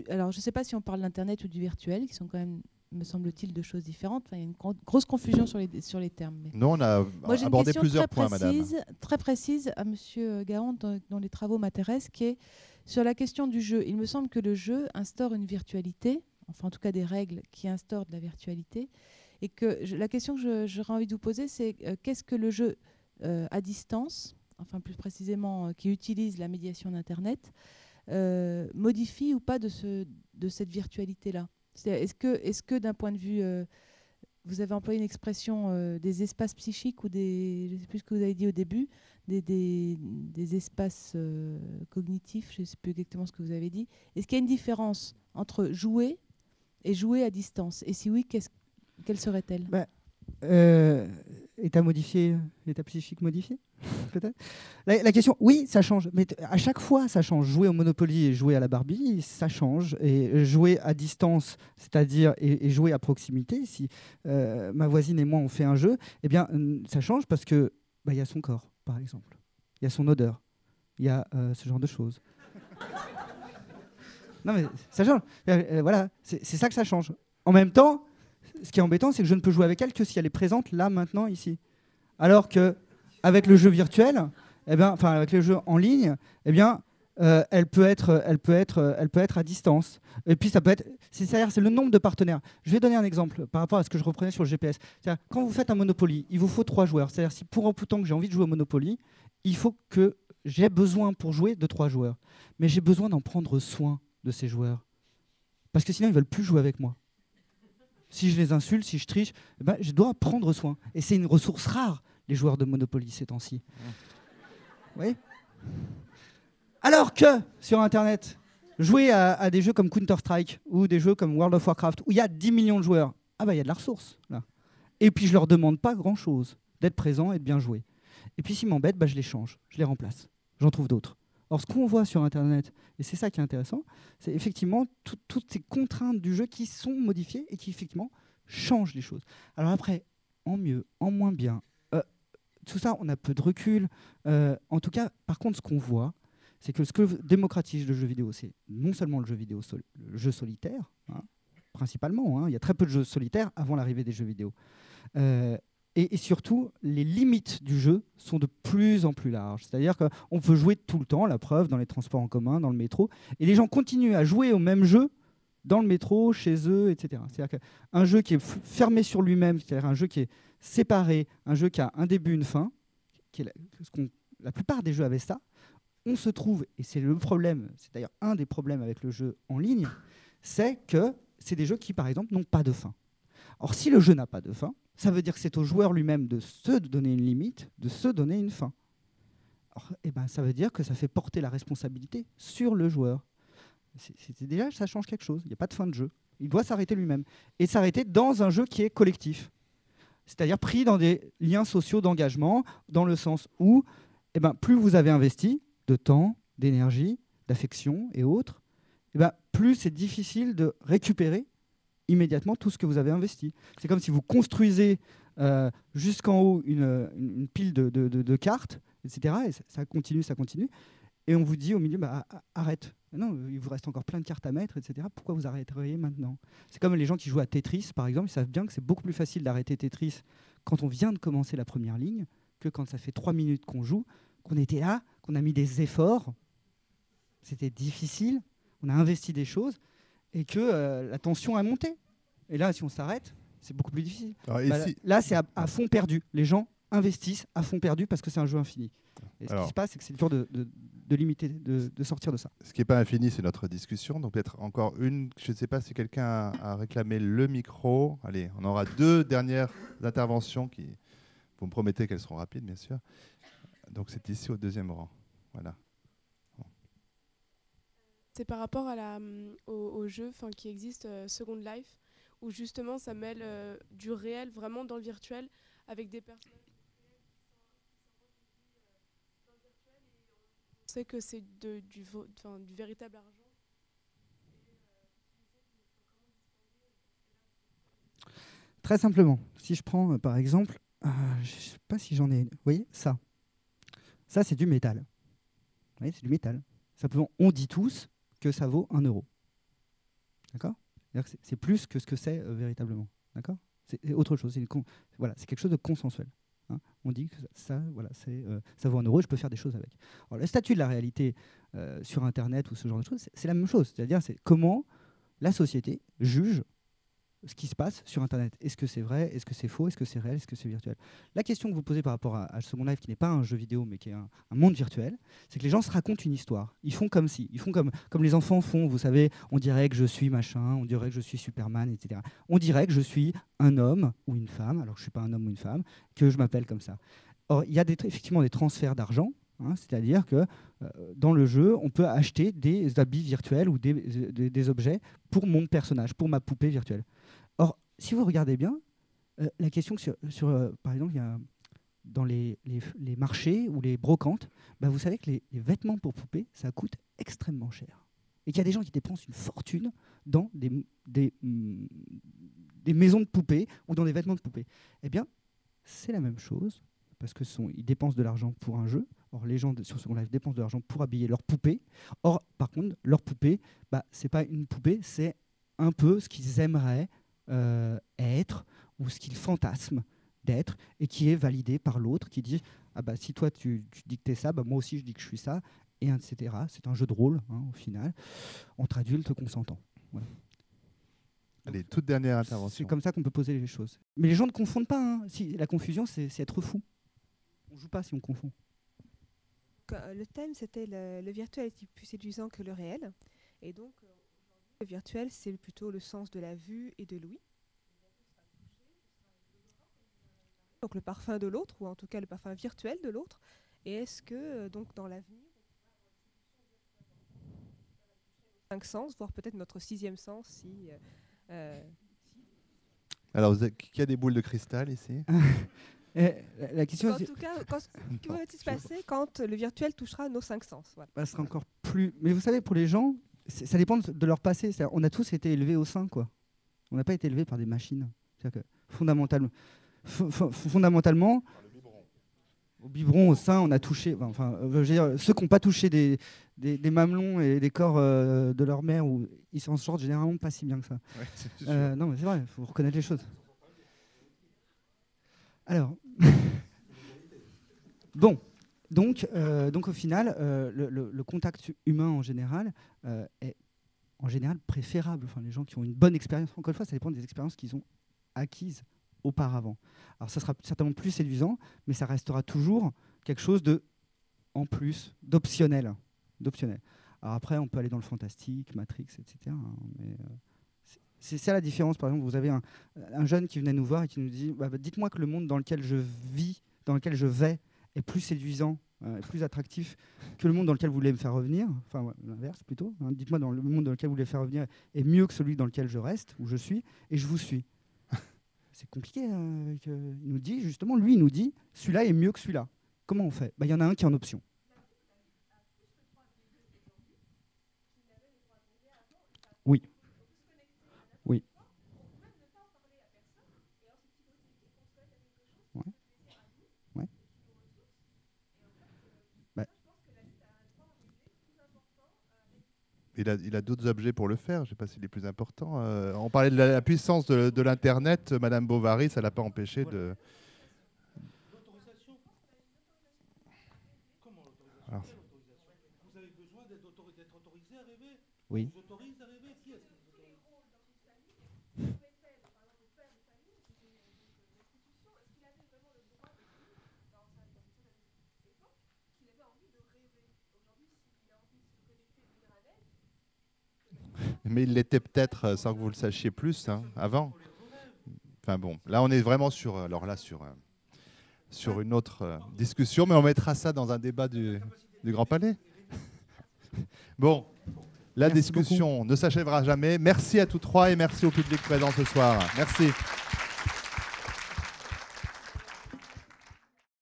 alors je ne sais pas si on parle d'Internet ou du virtuel, qui sont quand même me semble-t-il, de choses différentes. il y a une grosse confusion sur les, sur les termes. Mais... Non, on a abordé plusieurs points, précise, madame. Très précise à M. Garon, dont, les travaux m'intéressent, qui est sur la question du jeu. Il me semble que le jeu instaure une virtualité, enfin en tout cas des règles qui instaurent de la virtualité, et que la question que j'aurais envie de vous poser, c'est euh, qu'est-ce que le jeu euh, à distance, enfin plus précisément euh, qui utilise la médiation d'Internet, modifie ou pas de, ce, de cette virtualité-là? Est-ce que, est que d'un point de vue, vous avez employé une expression des espaces psychiques ou des, je ne sais plus ce que vous avez dit au début, des, espaces euh, cognitifs, je ne sais plus exactement ce que vous avez dit. Est-ce qu'il y a une différence entre jouer et jouer à distance? Et si oui, quelle serait-elle? Bah, État modifié, état psychique modifié peut-être? La, question, oui, ça change, mais à chaque fois, ça change. Jouer au Monopoly et jouer à la Barbie, ça change. Et jouer à distance, c'est-à-dire et, jouer à proximité, si euh, ma voisine et moi on fait un jeu, eh bien, ça change parce que bah, y a son corps, par exemple, il y a son odeur, il y a euh, ce genre de choses. non mais ça change. Euh, voilà, c'est ça que ça change. En même temps, ce qui est embêtant, c'est que je ne peux jouer avec elle que si elle est présente là, maintenant, ici. Alors que avec le jeu virtuel, eh bien, enfin avec les jeux en ligne, eh bien, euh, elle peut être, elle peut être, elle peut être à distance. Et puis ça peut être, c'est-à-dire c'est le nombre de partenaires. Je vais donner un exemple par rapport à ce que je reprenais sur le GPS. Quand vous faites un Monopoly, il vous faut trois joueurs. C'est-à-dire si pour temps que j'ai envie de jouer au Monopoly, il faut que j'ai besoin pour jouer de trois joueurs. Mais j'ai besoin d'en prendre soin de ces joueurs parce que sinon ils veulent plus jouer avec moi. Si je les insulte, si je triche, eh ben, je dois prendre soin. Et c'est une ressource rare les joueurs de Monopoly ces temps-ci. Oui Alors que sur Internet, jouer à, des jeux comme Counter-Strike ou des jeux comme World of Warcraft, où il y a 10 millions de joueurs, ah bah il y a de la ressource là. Et puis je leur demande pas grand-chose, d'être présent et de bien jouer. Et puis s'ils m'embêtent, bah, je les change, je les remplace, j'en trouve d'autres. Or, ce qu'on voit sur Internet, et c'est ça qui est intéressant, c'est effectivement toutes ces contraintes du jeu qui sont modifiées et qui effectivement changent les choses. Alors après, en mieux, en moins bien, tout ça, on a peu de recul. Euh, en tout cas, par contre, ce qu'on voit, c'est que ce que démocratise le jeu vidéo, c'est non seulement le jeu vidéo, jeu solitaire, hein, principalement. Hein. il y a très peu de jeux solitaires avant l'arrivée des jeux vidéo. Euh, et, surtout, les limites du jeu sont de plus en plus larges. C'est-à-dire qu'on peut jouer tout le temps, la preuve, dans les transports en commun, dans le métro, et les gens continuent à jouer au même jeu dans le métro, chez eux, etc. C'est-à-dire qu'un jeu qui est fermé sur lui-même, c'est-à-dire un jeu qui est séparer un jeu qui a un début, une fin, la plupart des jeux avaient ça, on se trouve, et c'est le problème, c'est d'ailleurs un des problèmes avec le jeu en ligne, c'est que c'est des jeux qui, par exemple, n'ont pas de fin. Or, si le jeu n'a pas de fin, ça veut dire que c'est au joueur lui-même de se donner une limite, de se donner une fin. Eh ben, ça veut dire que ça fait porter la responsabilité sur le joueur. C'est déjà, ça change quelque chose. Il n'y a pas de fin de jeu. Il doit s'arrêter lui-même. Et s'arrêter dans un jeu qui est collectif c'est-à-dire pris dans des liens sociaux d'engagement, dans le sens où eh ben, plus vous avez investi de temps, d'énergie, d'affection et autres, eh ben, plus c'est difficile de récupérer immédiatement tout ce que vous avez investi. C'est comme si vous construisez euh, jusqu'en haut une, pile de, cartes, etc. Et ça, continue, ça continue. Et on vous dit au milieu, bah, arrête. Non, il vous reste encore plein de cartes à mettre, etc. Pourquoi vous arrêteriez maintenant? C'est comme les gens qui jouent à Tetris, par exemple, ils savent bien que c'est beaucoup plus facile d'arrêter Tetris quand on vient de commencer la première ligne que quand ça fait trois minutes qu'on joue, qu'on était là, qu'on a mis des efforts. C'était difficile, on a investi des choses et que euh, la tension a monté. Et là, si on s'arrête, c'est beaucoup plus difficile. Bah, là, c'est à, fond perdu. Les gens investissent à fond perdu parce que c'est un jeu infini. Et ce qui se passe, c'est que c'est dur de, de limiter, de, sortir de ça. Ce qui n'est pas infini, c'est notre discussion. Donc peut-être encore une, je ne sais pas si quelqu'un a, réclamé le micro. Allez, on aura deux dernières interventions qui, vous me promettez qu'elles seront rapides, bien sûr. Donc c'est ici au deuxième rang. Voilà. C'est par rapport à la, mm, au, jeu qui existe, euh, Second Life, où justement ça mêle euh, du réel vraiment dans le virtuel avec des personnages. Euh, on sait que c'est du, du véritable argent. Très simplement, si je prends par exemple, je ne sais pas si j'en ai une, vous voyez ça, ça, c'est du métal. Voyez, c'est du métal. Simplement, on dit tous que ça vaut un euro. D'accord? C'est plus que ce que c'est véritablement. D'accord? C'est autre chose. C'est quelque chose de consensuel. Hein. on dit que ça, voilà, euh, ça vaut un euro, je peux faire des choses avec. Alors, le statut de la réalité euh, sur Internet ou ce genre de choses, c'est la même chose. C'est-à-dire, c'est comment la société juge ce qui se passe sur Internet. Est-ce que c'est vrai? Est-ce que c'est faux? Est-ce que c'est réel? Est-ce que c'est virtuel? La question que vous posez par rapport à, à Second Life, qui n'est pas un jeu vidéo, mais qui est un, monde virtuel, c'est que les gens se racontent une histoire. Ils font comme si, ils font comme, comme les enfants font. Vous savez, on dirait que je suis machin, on dirait que je suis Superman, etc. On dirait que je suis un homme ou une femme, alors que je ne suis pas un homme ou une femme, que je m'appelle comme ça. Or, il y a effectivement des transferts d'argent, hein, c'est-à-dire que euh, dans le jeu, on peut acheter des habits virtuels ou des, des, objets pour mon personnage, pour ma poupée virtuelle. Or, si vous regardez bien, euh, la question sur, sur euh, par exemple, dans les, les, marchés ou les brocantes, bah vous savez que les, vêtements pour poupées, ça coûte extrêmement cher. Et qu'il y a des gens qui dépensent une fortune dans des, des, mm, des maisons de poupées ou dans des vêtements de poupées. Eh bien, c'est la même chose, parce que ils dépensent de l'argent pour un jeu. Or, les gens sur Second Life dépensent de l'argent pour habiller leurs poupées. Or, par contre, leur poupée, bah, c'est pas une poupée, c'est un peu ce qu'ils aimeraient être ou ce qu'il fantasme d'être et qui est validé par l'autre qui dit ah bah si toi tu, tu dis que tu es ça, bah moi aussi je dis que je suis ça et etc. C'est un jeu de rôle hein, au final entre adultes consentants. Voilà. Allez, toute dernière intervention. C'est comme ça qu'on peut poser les choses. Mais les gens ne confondent pas. Hein. Si, la confusion, c'est être fou. On joue pas si on confond. Euh, le thème, c'était le, le, virtuel est plus séduisant que le réel. Et donc, euh, le virtuel, c'est plutôt le sens de la vue et de l'ouïe. Donc le parfum de l'autre, ou en tout cas le parfum virtuel de l'autre. Et est-ce que euh, donc dans l'avenir, cinq sens, voire peut-être notre sixième sens, si. Euh, euh, Alors, qui a des boules de cristal ici? La, question, en tout cas, que va-t-il se passer quand le virtuel touchera nos cinq sens? Voilà. Ça sera encore plus. Mais vous savez, pour les gens, ça dépend de leur passé. On a tous été élevés au sein, quoi. On n'a pas été élevés par des machines. Que fondamentalement, fondamentalement, au biberon, au sein, on a touché. Enfin, euh, ceux qui n'ont pas touché des, des, mamelons et des corps euh, de leur mère, où ils s'en sortent généralement pas si bien que ça. Euh, non, mais c'est vrai, il faut reconnaître les choses. Alors, bon, donc, euh, donc au final, euh, le, contact humain en général euh, est en général préférable. Enfin, les gens qui ont une bonne expérience, encore une fois, ça dépend des expériences qu'ils ont acquises auparavant. Alors ça sera certainement plus séduisant, mais ça restera toujours quelque chose de en plus, d'optionnel. d'optionnel. Alors après, on peut aller dans le fantastique, Matrix, etc. Hein, c'est ça la différence. Par exemple, vous avez un, jeune qui venait nous voir et qui nous dit bah, Dites-moi que le monde dans lequel je vis, dans lequel je vais, est plus séduisant, euh, plus attractif que le monde dans lequel vous voulez me faire revenir. Enfin, l'inverse plutôt. Hein. Dites-moi dans le monde dans lequel vous voulez me faire revenir est mieux que celui dans lequel je reste, où je suis, et je vous suis. c'est compliqué. Hein, il nous dit, justement, lui, il nous dit celui-là est mieux que celui-là. Comment on fait? Bah, Il y en a un qui est en option. Oui. Il a, il a d'autres objets pour le faire. Je ne sais pas s'il est plus important. Euh, on parlait de la, puissance de, l'Internet. Madame Bovary, ça ne l'a pas empêché de. Vous avez besoin d'être autorisé à rêver Oui. Mais il l'était peut-être euh, sans que vous le sachiez plus hein, avant. Enfin bon, là on est vraiment sur, alors là sur, euh, sur une autre euh, discussion, mais on mettra ça dans un débat du, du Grand Palais. bon, la discussion ne s'achèvera jamais. Merci à tous trois et merci au public présent ce soir. Merci.